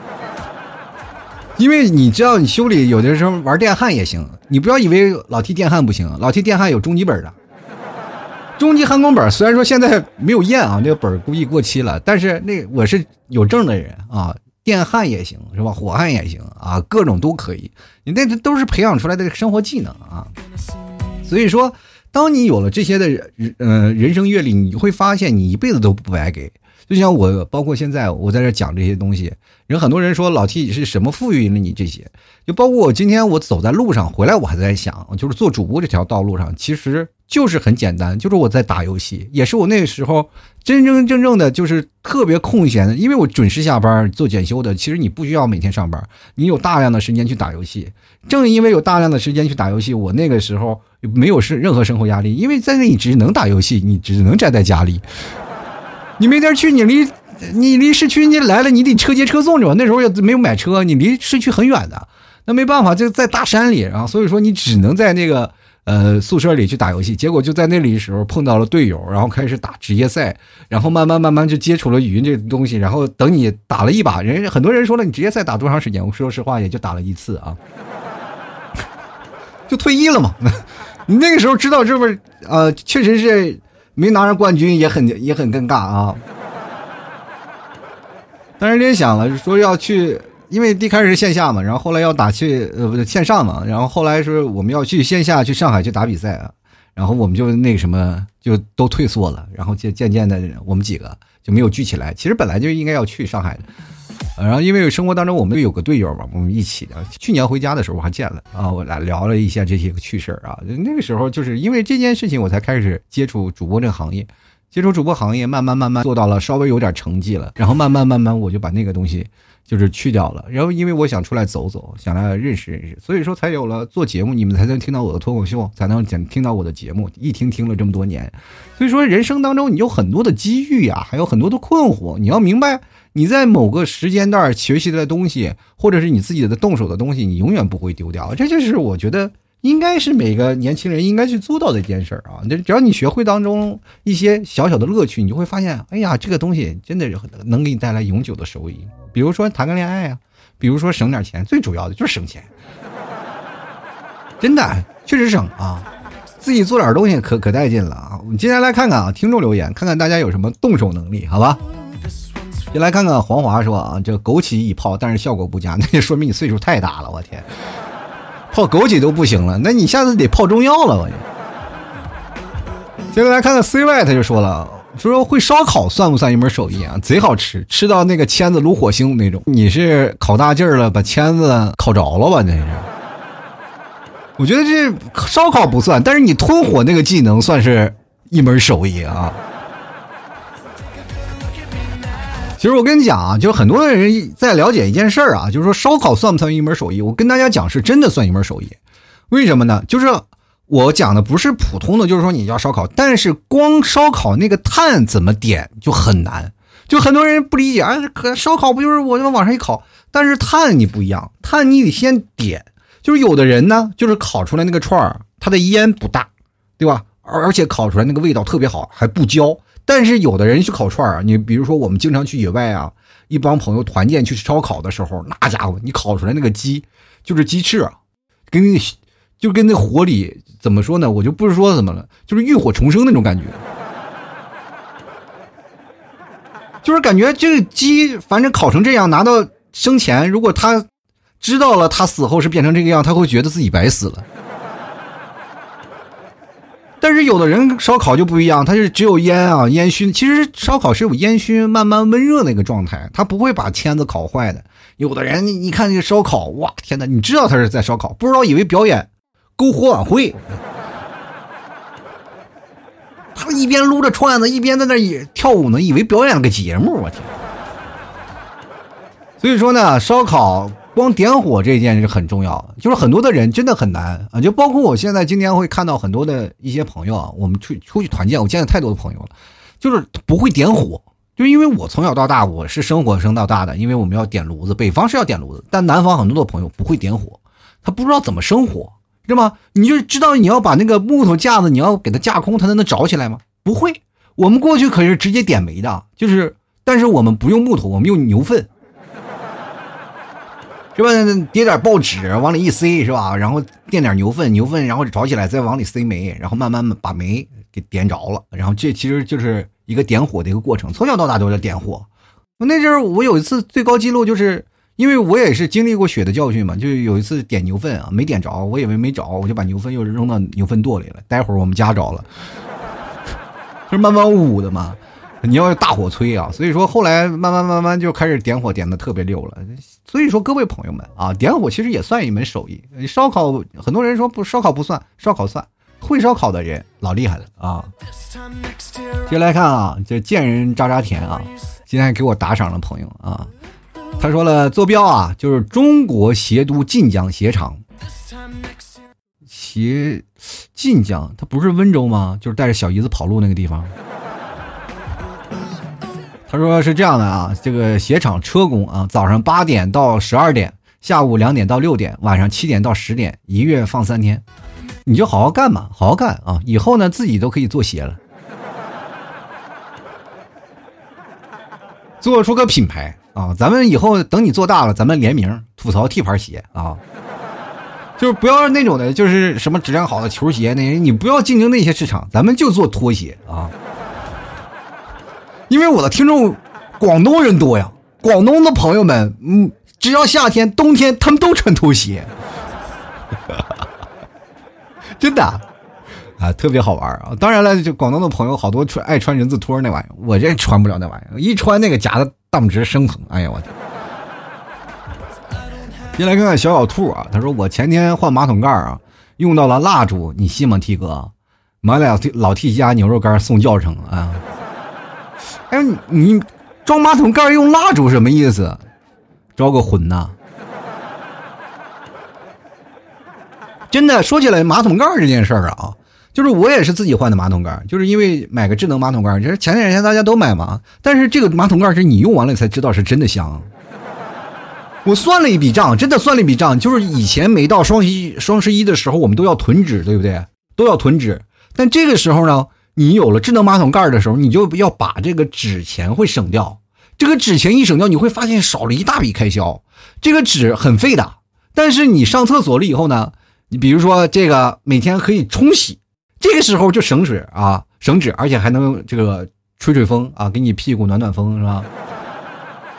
因为你知道，你修理有的时候玩电焊也行，你不要以为老提电焊不行，老提电焊有中级本的，中级焊工本。虽然说现在没有验啊，那个本估计过期了，但是那我是有证的人啊。电焊也行，是吧？火焊也行啊，各种都可以。你那都是培养出来的生活技能啊。所以说，当你有了这些的人呃人生阅历，你会发现你一辈子都不白给。就像我，包括现在我在这讲这些东西，人很多人说老 T 是什么赋予了你这些？就包括我今天我走在路上回来，我还在想，就是做主播这条道路上，其实就是很简单，就是我在打游戏，也是我那个时候真真正正的，就是特别空闲的，因为我准时下班做检修的，其实你不需要每天上班，你有大量的时间去打游戏。正因为有大量的时间去打游戏，我那个时候没有是任何生活压力，因为在那里只能打游戏，你只能宅在家里。你没地儿去，你离你离市区你来了，你得车接车送着。那时候也没有买车，你离市区很远的，那没办法，就在大山里，然后所以说你只能在那个呃宿舍里去打游戏。结果就在那里的时候碰到了队友，然后开始打职业赛，然后慢慢慢慢就接触了语音这东西。然后等你打了一把，人很多人说了，你职业赛打多长时间？我说实话，也就打了一次啊，就退役了嘛。你那个时候知道这不是呃，确实是。没拿上冠军也很也很尴尬啊！当时联想了说要去，因为一开始是线下嘛，然后后来要打去呃不是线上嘛，然后后来是我们要去线下去上海去打比赛啊，然后我们就那个什么就都退缩了，然后渐渐渐的我们几个就没有聚起来。其实本来就应该要去上海的。然后，因为生活当中我们有个队友嘛，我们一起的。去年回家的时候我还见了啊，我俩聊了一下这些个趣事儿啊。那个时候就是因为这件事情，我才开始接触主播这个行业，接触主播行业，慢慢慢慢做到了稍微有点成绩了。然后慢慢慢慢我就把那个东西就是去掉了。然后因为我想出来走走，想来认识认识，所以说才有了做节目，你们才能听到我的脱口秀，才能听听到我的节目。一听听了这么多年，所以说人生当中你有很多的机遇呀，还有很多的困惑，你要明白。你在某个时间段学习的东西，或者是你自己的动手的东西，你永远不会丢掉。这就是我觉得应该是每个年轻人应该去做到的一件事儿啊！这只要你学会当中一些小小的乐趣，你就会发现，哎呀，这个东西真的能给你带来永久的收益。比如说谈个恋爱啊，比如说省点钱，最主要的就是省钱，真的确实省啊！自己做点东西可可带劲了啊！我们接下来看看啊，听众留言，看看大家有什么动手能力，好吧？先来看看黄华说啊，这枸杞一泡，但是效果不佳，那就说明你岁数太大了。我天，泡枸杞都不行了，那你下次得泡中药了。我。接下来看看 CY，他就说了，说会烧烤算不算一门手艺啊？贼好吃，吃到那个签子炉火星那种。你是烤大劲儿了，把签子烤着了吧？那是。我觉得这烧烤不算，但是你吞火那个技能算是一门手艺啊。其实我跟你讲啊，就是很多的人在了解一件事儿啊，就是说烧烤算不算一门手艺？我跟大家讲，是真的算一门手艺。为什么呢？就是我讲的不是普通的，就是说你要烧烤，但是光烧烤那个炭怎么点就很难。就很多人不理解啊，可烧烤不就是我往上一烤？但是炭你不一样，炭你得先点。就是有的人呢，就是烤出来那个串儿，它的烟不大，对吧？而而且烤出来那个味道特别好，还不焦。但是有的人去烤串儿，你比如说我们经常去野外啊，一帮朋友团建去烧烤的时候，那家伙你烤出来那个鸡，就是鸡翅啊，跟那就跟那火里怎么说呢？我就不是说怎么了，就是浴火重生那种感觉，就是感觉这个鸡反正烤成这样，拿到生前，如果他知道了他死后是变成这个样，他会觉得自己白死了。但是有的人烧烤就不一样，它是只有烟啊烟熏。其实烧烤是有烟熏，慢慢温热那个状态，它不会把签子烤坏的。有的人你看这个烧烤，哇天哪！你知道他是在烧烤，不知道以为表演篝火晚会。他一边撸着串子，一边在那也跳舞呢，以为表演了个节目。我天！所以说呢，烧烤。光点火这件事很重要，就是很多的人真的很难啊，就包括我现在今天会看到很多的一些朋友啊，我们出出去团建，我见了太多的朋友了，就是不会点火，就因为我从小到大我是生火生到大的，因为我们要点炉子，北方是要点炉子，但南方很多的朋友不会点火，他不知道怎么生火，知道吗？你就知道你要把那个木头架子你要给它架空，它才能着起来吗？不会，我们过去可是直接点煤的，就是，但是我们不用木头，我们用牛粪。是吧？叠点报纸往里一塞，是吧？然后垫点牛粪，牛粪然后着起来，再往里塞煤，然后慢慢把煤给点着了。然后这其实就是一个点火的一个过程。从小到大都在点火。那阵儿我有一次最高记录就是因为我也是经历过血的教训嘛，就有一次点牛粪啊，没点着，我以为没着，我就把牛粪又扔到牛粪垛里了。待会儿我们家着了，就 是慢慢捂的嘛。你要大火催啊，所以说后来慢慢慢慢就开始点火，点的特别溜了。所以说各位朋友们啊，点火其实也算一门手艺。烧烤很多人说不烧烤不算，烧烤算，会烧烤的人老厉害了啊。接下来看啊，这贱人渣渣田啊，今天给我打赏了朋友啊，他说了坐标啊，就是中国协都晋江鞋厂。鞋晋江，他不是温州吗？就是带着小姨子跑路那个地方。他说是这样的啊，这个鞋厂车工啊，早上八点到十二点，下午两点到六点，晚上七点到十点，一月放三天，你就好好干嘛，好好干啊！以后呢，自己都可以做鞋了，做出个品牌啊！咱们以后等你做大了，咱们联名吐槽 T 牌鞋啊，就是不要那种的，就是什么质量好的球鞋，那些你不要竞争那些市场，咱们就做拖鞋啊。因为我的听众，广东人多呀，广东的朋友们，嗯，只要夏天、冬天，他们都穿拖鞋，真的，啊，特别好玩啊！当然了，就广东的朋友好多穿爱穿人字拖那玩意儿，我这穿不了那玩意儿，一穿那个夹的大拇指生疼，哎呀我天！先来看看小小兔啊，他说我前天换马桶盖啊，用到了蜡烛，你信吗？T 哥，买俩老 T 家牛肉干送教程啊。哎，你装马桶盖用蜡烛什么意思？招个魂呐！真的说起来，马桶盖这件事儿啊，就是我也是自己换的马桶盖，就是因为买个智能马桶盖，就是前两天大家都买嘛。但是这个马桶盖是你用完了才知道是真的香。我算了一笔账，真的算了一笔账，就是以前每到双十一双十一的时候，我们都要囤纸，对不对？都要囤纸，但这个时候呢？你有了智能马桶盖的时候，你就要把这个纸钱会省掉。这个纸钱一省掉，你会发现少了一大笔开销。这个纸很费的，但是你上厕所了以后呢，你比如说这个每天可以冲洗，这个时候就省水啊，省纸，而且还能这个吹吹风啊，给你屁股暖暖风，是吧？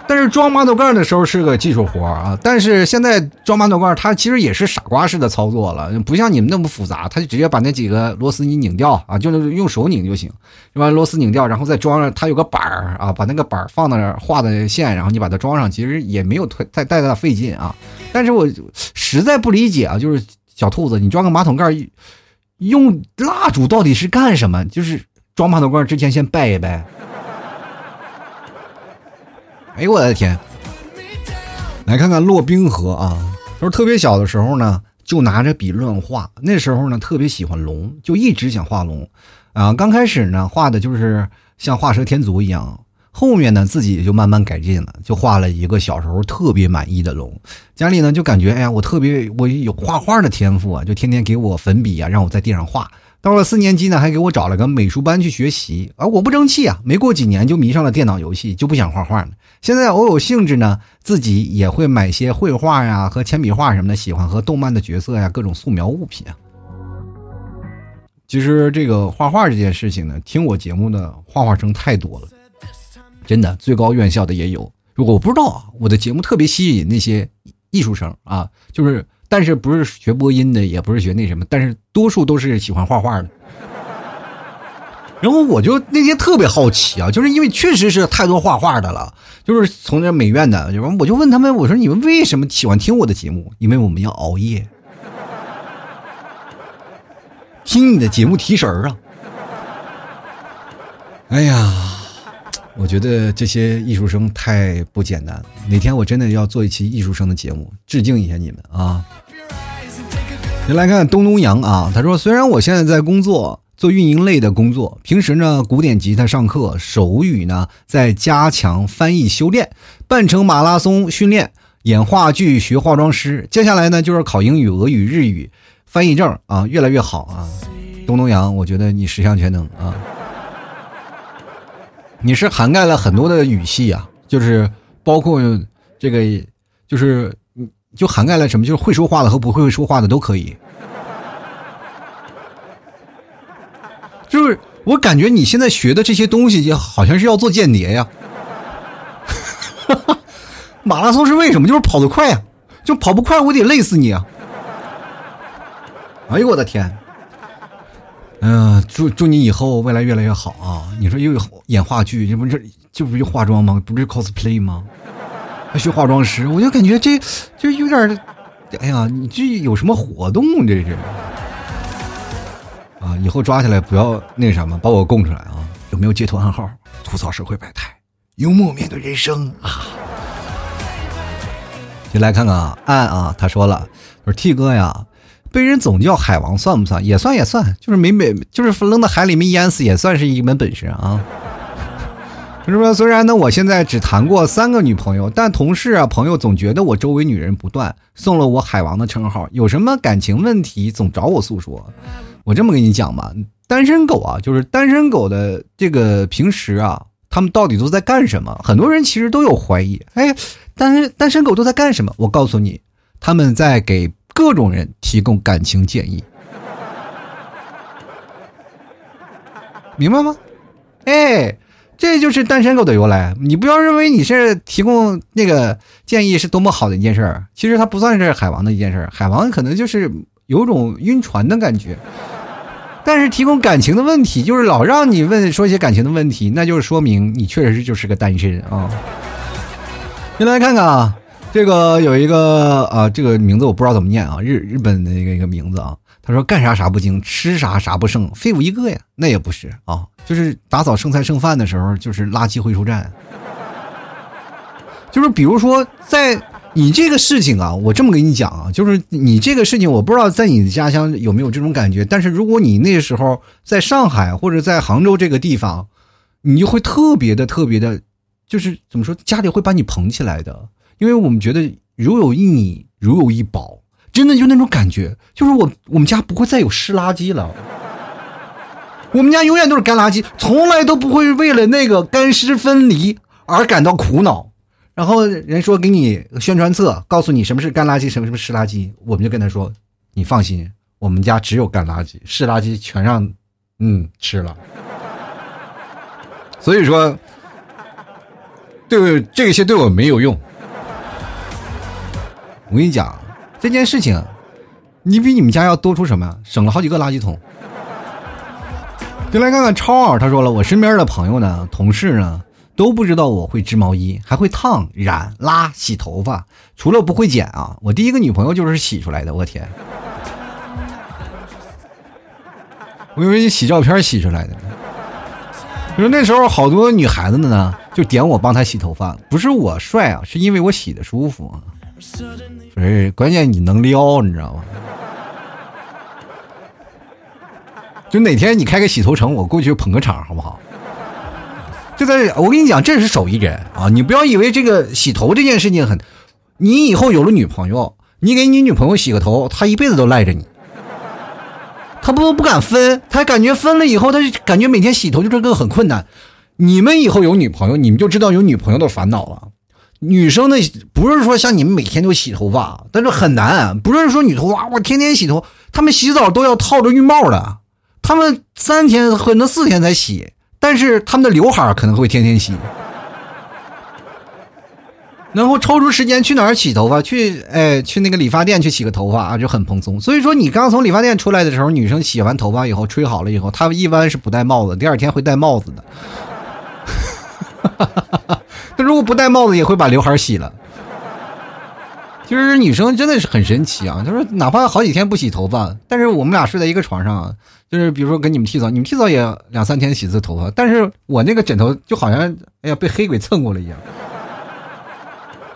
但是装马桶盖的时候是个技术活啊，但是现在装马桶盖它其实也是傻瓜式的操作了，不像你们那么复杂，它就直接把那几个螺丝你拧掉啊，就是用手拧就行，把螺丝拧掉，然后再装上，它有个板儿啊，把那个板儿放那儿画的线，然后你把它装上，其实也没有太太太大费劲啊。但是我实在不理解啊，就是小兔子，你装个马桶盖用蜡烛到底是干什么？就是装马桶盖之前先拜一拜。哎呦我的天！来看看洛冰河啊，他说特别小的时候呢，就拿着笔乱画。那时候呢，特别喜欢龙，就一直想画龙。啊，刚开始呢，画的就是像画蛇添足一样。后面呢，自己就慢慢改进了，就画了一个小时候特别满意的龙。家里呢，就感觉哎呀，我特别我有画画的天赋啊，就天天给我粉笔啊，让我在地上画。到了四年级呢，还给我找了个美术班去学习，而我不争气啊，没过几年就迷上了电脑游戏，就不想画画了。现在偶有兴致呢，自己也会买些绘画呀和铅笔画什么的，喜欢和动漫的角色呀各种素描物品啊。其实这个画画这件事情呢，听我节目的画画生太多了，真的，最高院校的也有。如果我不知道啊，我的节目特别吸引那些艺术生啊，就是。但是不是学播音的，也不是学那什么，但是多数都是喜欢画画的。然后我就那天特别好奇啊，就是因为确实是太多画画的了，就是从这美院的，我就问他们，我说你们为什么喜欢听我的节目？因为我们要熬夜，听你的节目提神儿啊。哎呀。我觉得这些艺术生太不简单。哪天我真的要做一期艺术生的节目，致敬一下你们啊！先来看东东阳啊，他说：“虽然我现在在工作，做运营类的工作，平时呢古典吉他上课，手语呢在加强翻译修炼，半程马拉松训练，演话剧学化妆师，接下来呢就是考英语、俄语、日语翻译证啊，越来越好啊！东东阳，我觉得你十项全能啊！”你是涵盖了很多的语系啊，就是包括这个，就是就涵盖了什么？就是会说话的和不会说话的都可以。就是我感觉你现在学的这些东西，就好像是要做间谍呀。马拉松是为什么？就是跑得快啊，就跑不快我得累死你啊！哎呦我的天！嗯，祝祝你以后未来越来越好啊！你说又演话剧，这不这这不是化妆吗？不是 cosplay 吗？还学化妆师，我就感觉这就有点，哎呀，你这有什么活动？这是啊！以后抓起来不要那什么，把我供出来啊！有没有截图暗号？吐槽社会百态，幽默面对人生啊！就来看看啊，暗啊，他说了，说 T 哥呀。被人总叫海王算不算？也算也算，就是没没就是扔到海里面淹死也算是一门本事啊。是说？虽然呢，我现在只谈过三个女朋友，但同事啊朋友总觉得我周围女人不断，送了我海王的称号。有什么感情问题总找我诉说。我这么跟你讲吧，单身狗啊，就是单身狗的这个平时啊，他们到底都在干什么？很多人其实都有怀疑。哎，单身单身狗都在干什么？我告诉你，他们在给。各种人提供感情建议，明白吗？哎，这就是单身狗的由来。你不要认为你是提供那个建议是多么好的一件事儿，其实它不算是海王的一件事儿。海王可能就是有种晕船的感觉，但是提供感情的问题，就是老让你问说一些感情的问题，那就是说明你确实就是个单身啊。先来看看啊。这个有一个啊，这个名字我不知道怎么念啊，日日本的一个一个名字啊。他说干啥啥不精，吃啥啥不剩，废物一个呀。那也不是啊，就是打扫剩菜剩饭的时候，就是垃圾回收站。就是比如说，在你这个事情啊，我这么跟你讲啊，就是你这个事情，我不知道在你的家乡有没有这种感觉。但是如果你那时候在上海或者在杭州这个地方，你就会特别的特别的，就是怎么说，家里会把你捧起来的。因为我们觉得如有一你，如有一宝，真的就那种感觉，就是我我们家不会再有湿垃圾了，我们家永远都是干垃圾，从来都不会为了那个干湿分离而感到苦恼。然后人说给你宣传册，告诉你什么是干垃圾，什么什么湿垃圾，我们就跟他说，你放心，我们家只有干垃圾，湿垃圾全让嗯吃了。所以说，对这些对我没有用。我跟你讲，这件事情，你比你们家要多出什么？省了好几个垃圾桶。就来看看超儿，他说了，我身边的朋友呢、同事呢，都不知道我会织毛衣，还会烫、染、拉、洗头发，除了不会剪啊。我第一个女朋友就是洗出来的，我天！我以为你洗照片洗出来的。你说那时候好多女孩子呢，就点我帮她洗头发，不是我帅啊，是因为我洗的舒服。不是，关键你能撩，你知道吗？就哪天你开个洗头城，我过去捧个场，好不好？就在这我跟你讲，这是手艺人啊！你不要以为这个洗头这件事情很，你以后有了女朋友，你给你女朋友洗个头，她一辈子都赖着你，她不不敢分，她感觉分了以后，她就感觉每天洗头就这个很困难。你们以后有女朋友，你们就知道有女朋友的烦恼了。女生的，不是说像你们每天都洗头发，但是很难。不是说女头发我天天洗头，她们洗澡都要套着浴帽的，她们三天可能四天才洗，但是她们的刘海可能会天天洗。然后抽出时间去哪儿洗头发？去哎，去那个理发店去洗个头发啊，就很蓬松。所以说，你刚从理发店出来的时候，女生洗完头发以后，吹好了以后，她们一般是不戴帽子，第二天会戴帽子的。哈哈哈哈他如果不戴帽子，也会把刘海洗了。其实女生真的是很神奇啊！就是哪怕好几天不洗头发，但是我们俩睡在一个床上，就是比如说跟你们剃澡，你们剃澡也两三天洗一次头发，但是我那个枕头就好像哎呀被黑鬼蹭过了一样。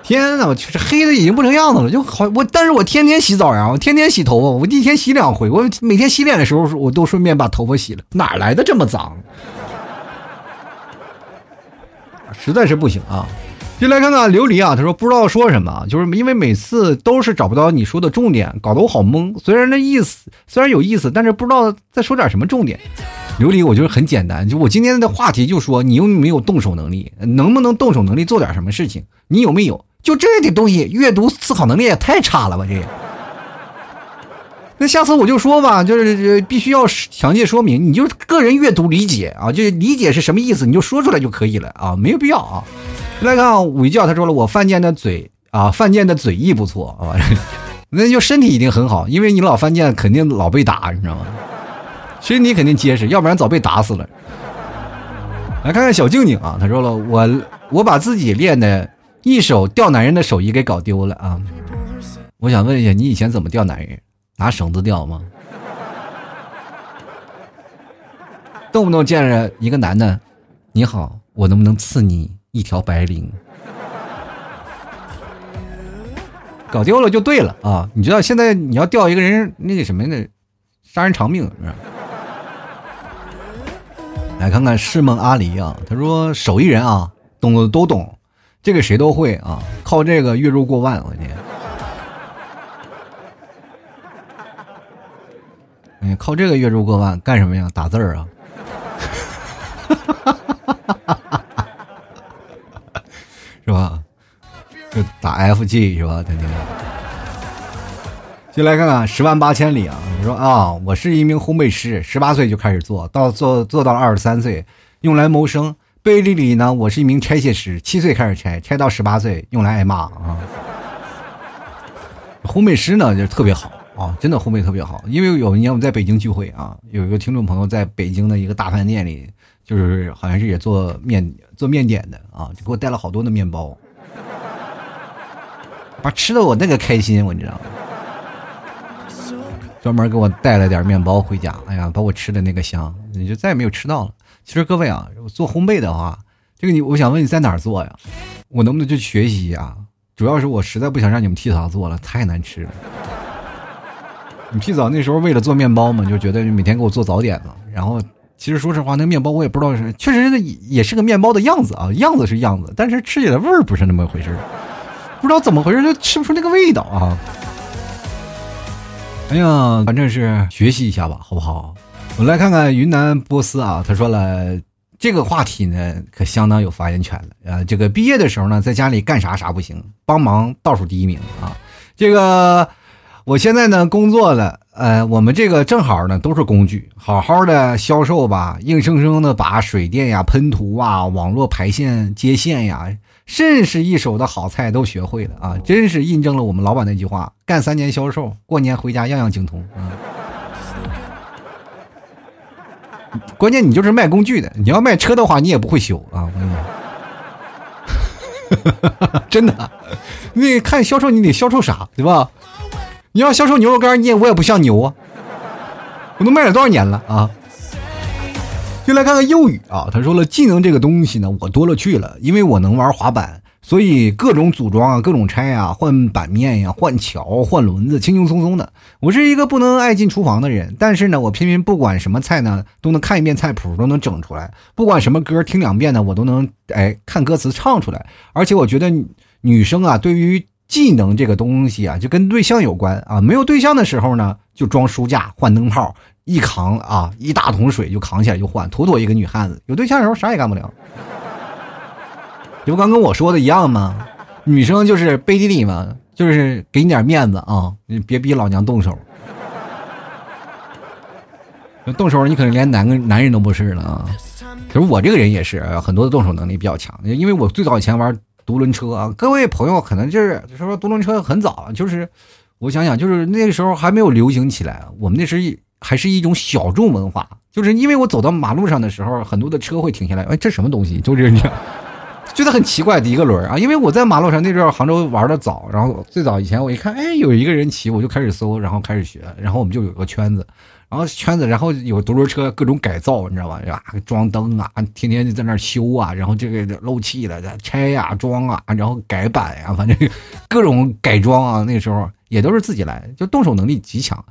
天呐，我去，这黑的已经不成样子了，就好我，但是我天天洗澡呀，我天天洗头发，我一天洗两回，我每天洗脸的时候我都顺便把头发洗了，哪来的这么脏？实在是不行啊！就来看看琉璃啊，他说不知道说什么，就是因为每次都是找不到你说的重点，搞得我好懵。虽然那意思虽然有意思，但是不知道再说点什么重点。琉璃，我觉得很简单，就我今天的话题就说你有没有动手能力，能不能动手能力做点什么事情？你有没有？就这点东西，阅读思考能力也太差了吧？这。那下次我就说吧，就是必须要详细说明，你就个人阅读理解啊，就理解是什么意思，你就说出来就可以了啊，没有必要啊。来看啊，午觉他说了，我犯贱的嘴啊，犯贱的嘴艺不错啊，那就身体一定很好，因为你老犯贱，肯定老被打，你知道吗？身体肯定结实，要不然早被打死了。来看看小静静啊，他说了，我我把自己练的一手钓男人的手艺给搞丢了啊。我想问一下，你以前怎么钓男人？拿绳子钓吗？动不动见着一个男的，你好，我能不能赐你一条白绫？搞丢了就对了啊！你知道现在你要钓一个人，那个什么的，杀人偿命是吧？来看看世梦阿离啊，他说手艺人啊，懂的都懂，这个谁都会啊，靠这个月入过万，我天！哎，靠这个月入过万干什么呀？打字儿啊？是吧？就打 F G 是吧？天天。就来看看十万八千里啊！你说啊，我是一名烘焙师，十八岁就开始做到做做到二十三岁，用来谋生。背地里呢，我是一名拆卸师，七岁开始拆，拆到十八岁，用来挨骂啊。烘焙师呢就特别好。啊，真的烘焙特别好，因为有一年我们在北京聚会啊，有一个听众朋友在北京的一个大饭店里，就是好像是也做面做面点的啊，就给我带了好多的面包，把吃的我那个开心，我你知道吗？专门给我带了点面包回家，哎呀，把我吃的那个香，你就再也没有吃到了。其实各位啊，做烘焙的话，这个你我想问你在哪儿做呀？我能不能去学习啊？主要是我实在不想让你们替他做了，太难吃了。你屁早那时候为了做面包嘛，就觉得每天给我做早点嘛。然后其实说实话，那面包我也不知道是，确实也是个面包的样子啊，样子是样子，但是吃起来味儿不是那么回事儿，不知道怎么回事就吃不出那个味道啊。哎呀，反正是学习一下吧，好不好？我们来看看云南波斯啊，他说了这个话题呢，可相当有发言权了啊。这个毕业的时候呢，在家里干啥啥不行，帮忙倒数第一名啊，这个。我现在呢工作了，呃，我们这个正好呢都是工具，好好的销售吧，硬生生的把水电呀、喷涂啊、网络排线接线呀，甚是一手的好菜都学会了啊！真是印证了我们老板那句话：干三年销售，过年回家样样精通啊！关键你就是卖工具的，你要卖车的话，你也不会修啊！真的，你看销售，你得销售啥，对吧？你要销售牛肉干，你也我也不像牛啊！我都卖了多少年了啊！就来看看幼语啊，他说了，技能这个东西呢，我多了去了，因为我能玩滑板，所以各种组装啊，各种拆啊，换板面呀，换桥，换轮子，轻轻松松的。我是一个不能爱进厨房的人，但是呢，我偏偏不管什么菜呢，都能看一遍菜谱，都能整出来；不管什么歌，听两遍呢，我都能哎看歌词唱出来。而且我觉得女生啊，对于技能这个东西啊，就跟对象有关啊。没有对象的时候呢，就装书架、换灯泡，一扛啊，一大桶水就扛起来就换，妥妥一个女汉子。有对象的时候啥也干不了。刘刚跟我说的一样吗？女生就是背地里嘛，就是给你点面子啊，你别逼老娘动手。动手你可能连男男人都不是了啊。可是我这个人也是很多的动手能力比较强，因为我最早以前玩。独轮车啊，各位朋友可能就是就说独轮车很早，就是我想想，就是那个时候还没有流行起来，我们那时还是一种小众文化，就是因为我走到马路上的时候，很多的车会停下来，哎，这什么东西？就是这，觉得很奇怪的一个轮啊，因为我在马路上那阵杭州玩的早，然后最早以前我一看，哎，有一个人骑，我就开始搜，然后开始学，然后我们就有个圈子。然后圈子，然后有独轮车各种改造，你知道吧？啊，装灯啊，天天就在那修啊，然后这个漏气了，拆呀、装啊，然后改版呀，反正各种改装啊。那时候也都是自己来，就动手能力极强。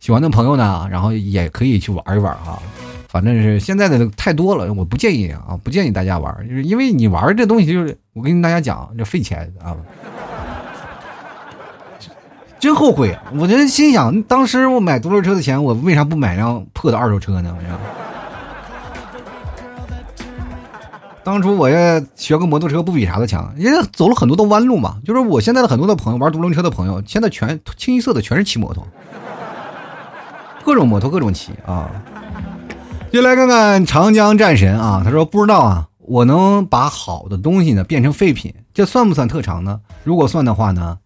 喜欢的朋友呢，然后也可以去玩一玩啊。反正是现在的太多了，我不建议啊，不建议大家玩，就是因为你玩这东西，就是我跟大家讲，这费钱啊。真后悔！我真心想，当时我买独轮车的钱，我为啥不买辆破的二手车呢？当初我也学个摩托车，不比啥的强，人家走了很多的弯路嘛。就是我现在的很多的朋友玩独轮车的朋友，现在全清一色的全是骑摩托，各种摩托各种骑啊。就来看看长江战神啊，他说不知道啊，我能把好的东西呢变成废品，这算不算特长呢？如果算的话呢，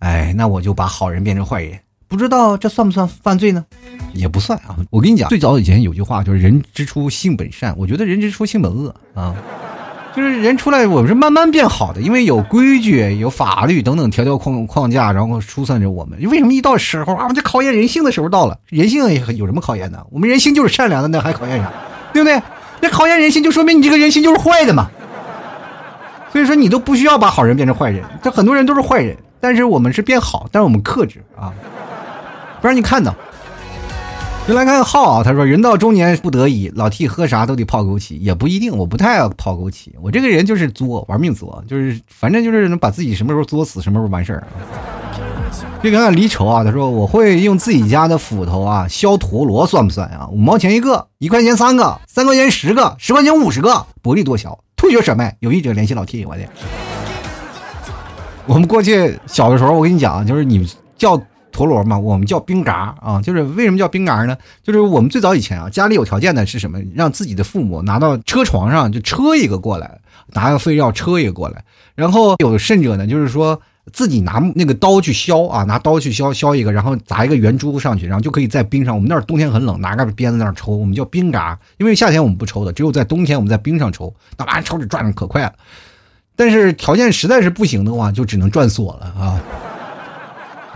哎，那我就把好人变成坏人，不知道这算不算犯罪呢？也不算啊。我跟你讲，最早以前有句话就是“人之初，性本善”，我觉得人之初，性本恶啊。就是人出来，我们是慢慢变好的，因为有规矩、有法律等等条条框框架，然后疏散着我们。为什么一到时候啊，这考验人性的时候到了？人性有什么考验呢？我们人性就是善良的，那还考验啥？对不对？那考验人性，就说明你这个人性就是坏的嘛。所以说，你都不需要把好人变成坏人。这很多人都是坏人，但是我们是变好，但是我们克制啊，不让你看到。就来看浩啊，他说人到中年不得已，老 T 喝啥都得泡枸杞，也不一定，我不太爱泡枸杞，我这个人就是作，玩命作，就是反正就是能把自己什么时候作死，什么时候完事儿。就看看离愁啊，他说我会用自己家的斧头啊削陀螺，算不算啊？五毛钱一个，一块钱三个，三块钱十个，十块钱五十个，薄利多销，退学甩卖，有意者联系老 T，我的。我们过去小的时候，我跟你讲，就是你们叫。陀螺嘛，我们叫冰嘎啊，就是为什么叫冰嘎呢？就是我们最早以前啊，家里有条件的是什么？让自己的父母拿到车床上就车一个过来，拿个废料车一个过来。然后有甚者呢，就是说自己拿那个刀去削啊，拿刀去削削一个，然后砸一个圆珠上去，然后就可以在冰上。我们那儿冬天很冷，拿个鞭子在那儿抽，我们叫冰嘎。因为夏天我们不抽的，只有在冬天我们在冰上抽，那玩意儿抽着转的可快了。但是条件实在是不行的话，就只能转锁了啊。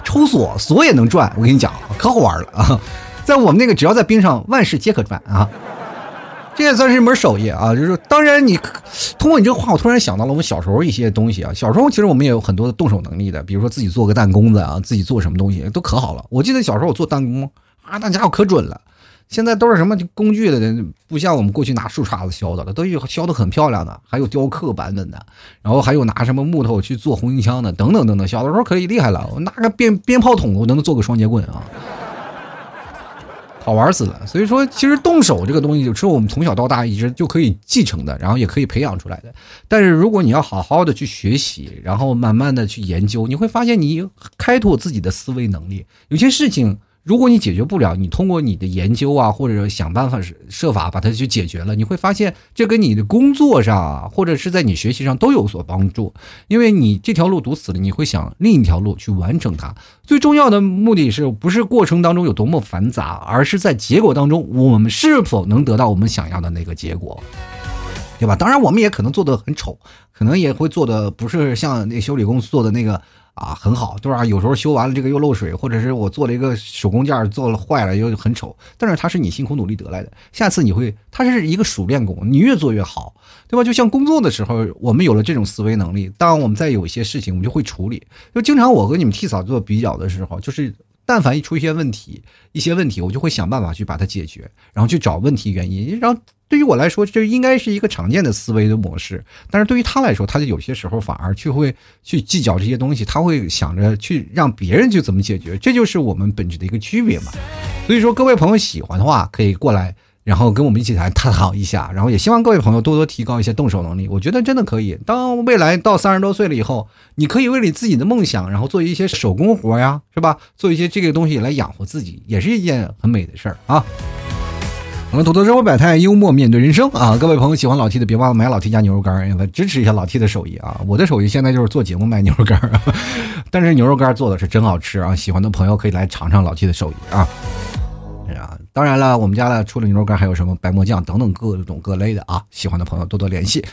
抽锁锁也能转，我跟你讲，可好玩了啊！在我们那个，只要在冰上，万事皆可转啊！这也算是一门手艺啊。就是当然，你通过你这个话，我突然想到了我们小时候一些东西啊。小时候其实我们也有很多的动手能力的，比如说自己做个弹弓子啊，自己做什么东西都可好了。我记得小时候我做弹弓啊，那家伙可准了。现在都是什么工具的，不像我们过去拿树杈子削的了，都有削的很漂亮的，还有雕刻版本的，然后还有拿什么木头去做红缨枪的，等等等等。小的时候可以厉害了，我拿个鞭 鞭炮筒，我都能做个双节棍啊，好玩死了。所以说，其实动手这个东西，就是我们从小到大一直就可以继承的，然后也可以培养出来的。但是如果你要好好的去学习，然后慢慢的去研究，你会发现你开拓自己的思维能力，有些事情。如果你解决不了，你通过你的研究啊，或者想办法设法把它去解决了，你会发现这跟你的工作上啊，或者是在你学习上都有所帮助。因为你这条路堵死了，你会想另一条路去完成它。最重要的目的是不是过程当中有多么繁杂，而是在结果当中我们是否能得到我们想要的那个结果，对吧？当然，我们也可能做的很丑，可能也会做的不是像那修理公司做的那个。啊，很好，对吧？有时候修完了这个又漏水，或者是我做了一个手工件做了坏了又很丑，但是它是你辛苦努力得来的，下次你会，它是一个熟练工，你越做越好，对吧？就像工作的时候，我们有了这种思维能力，当我们在有一些事情，我们就会处理。就经常我和你们替嫂做比较的时候，就是但凡一出一些问题，一些问题，我就会想办法去把它解决，然后去找问题原因，然后。对于我来说，这应该是一个常见的思维的模式，但是对于他来说，他就有些时候反而去会去计较这些东西，他会想着去让别人去怎么解决，这就是我们本质的一个区别嘛。所以说，各位朋友喜欢的话，可以过来，然后跟我们一起来探讨一下，然后也希望各位朋友多多提高一些动手能力。我觉得真的可以，当未来到三十多岁了以后，你可以为了自己的梦想，然后做一些手工活呀，是吧？做一些这个东西来养活自己，也是一件很美的事儿啊。我们土豆生活百态，幽默面对人生啊！各位朋友喜欢老 T 的，别忘了买老 T 家牛肉干，来支持一下老 T 的手艺啊！我的手艺现在就是做节目卖牛肉干，但是牛肉干做的是真好吃啊！喜欢的朋友可以来尝尝老 T 的手艺啊！当然了，我们家的除了牛肉干，还有什么白馍酱等等各种各类的啊！喜欢的朋友多多联系。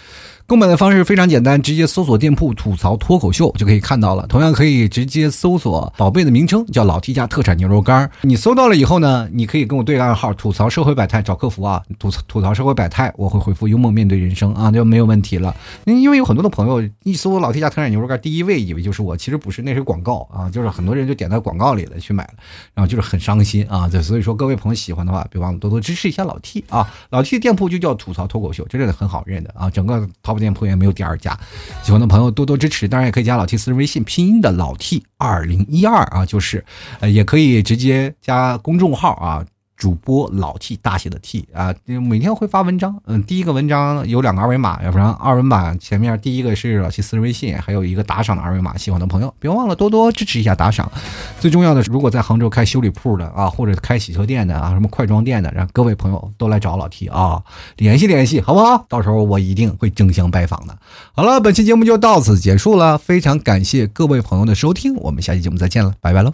购买的方式非常简单，直接搜索店铺“吐槽脱口秀”就可以看到了。同样可以直接搜索宝贝的名称，叫老 T 家特产牛肉干。你搜到了以后呢，你可以跟我对暗号“吐槽社会百态”，找客服啊，吐槽吐槽社会百态，我会回复幽默面对人生啊，就没有问题了。因为有很多的朋友一搜老 T 家特产牛肉干，第一位以为就是我，其实不是，那是广告啊，就是很多人就点到广告里了去买了，然后就是很伤心啊。就所以说，各位朋友喜欢的话，别忘了多多支持一下老 T 啊。老 T 的店铺就叫吐槽脱口秀，真的很好认的啊，整个淘店铺也没有第二。家喜欢的朋友多多支持，当然也可以加老 T 私人微信，拼音的老 T 二零一二啊，就是呃，也可以直接加公众号啊，主播老 T 大写的 T 啊，每天会发文章。嗯，第一个文章有两个二维码，要不然二维码前面第一个是老 T 私人微信，还有一个打赏的二维码。喜欢的朋友别忘了多多支持一下打赏。最重要的是，如果在杭州开修理铺的啊，或者开洗车店的啊，什么快装店的，让各位朋友都来找老 T 啊，联系联系，好不好？到时候我一定会争相拜访的。好了，本期节目就到此结束了，非常感谢各位朋友的收听，我们下期节目再见了，拜拜喽。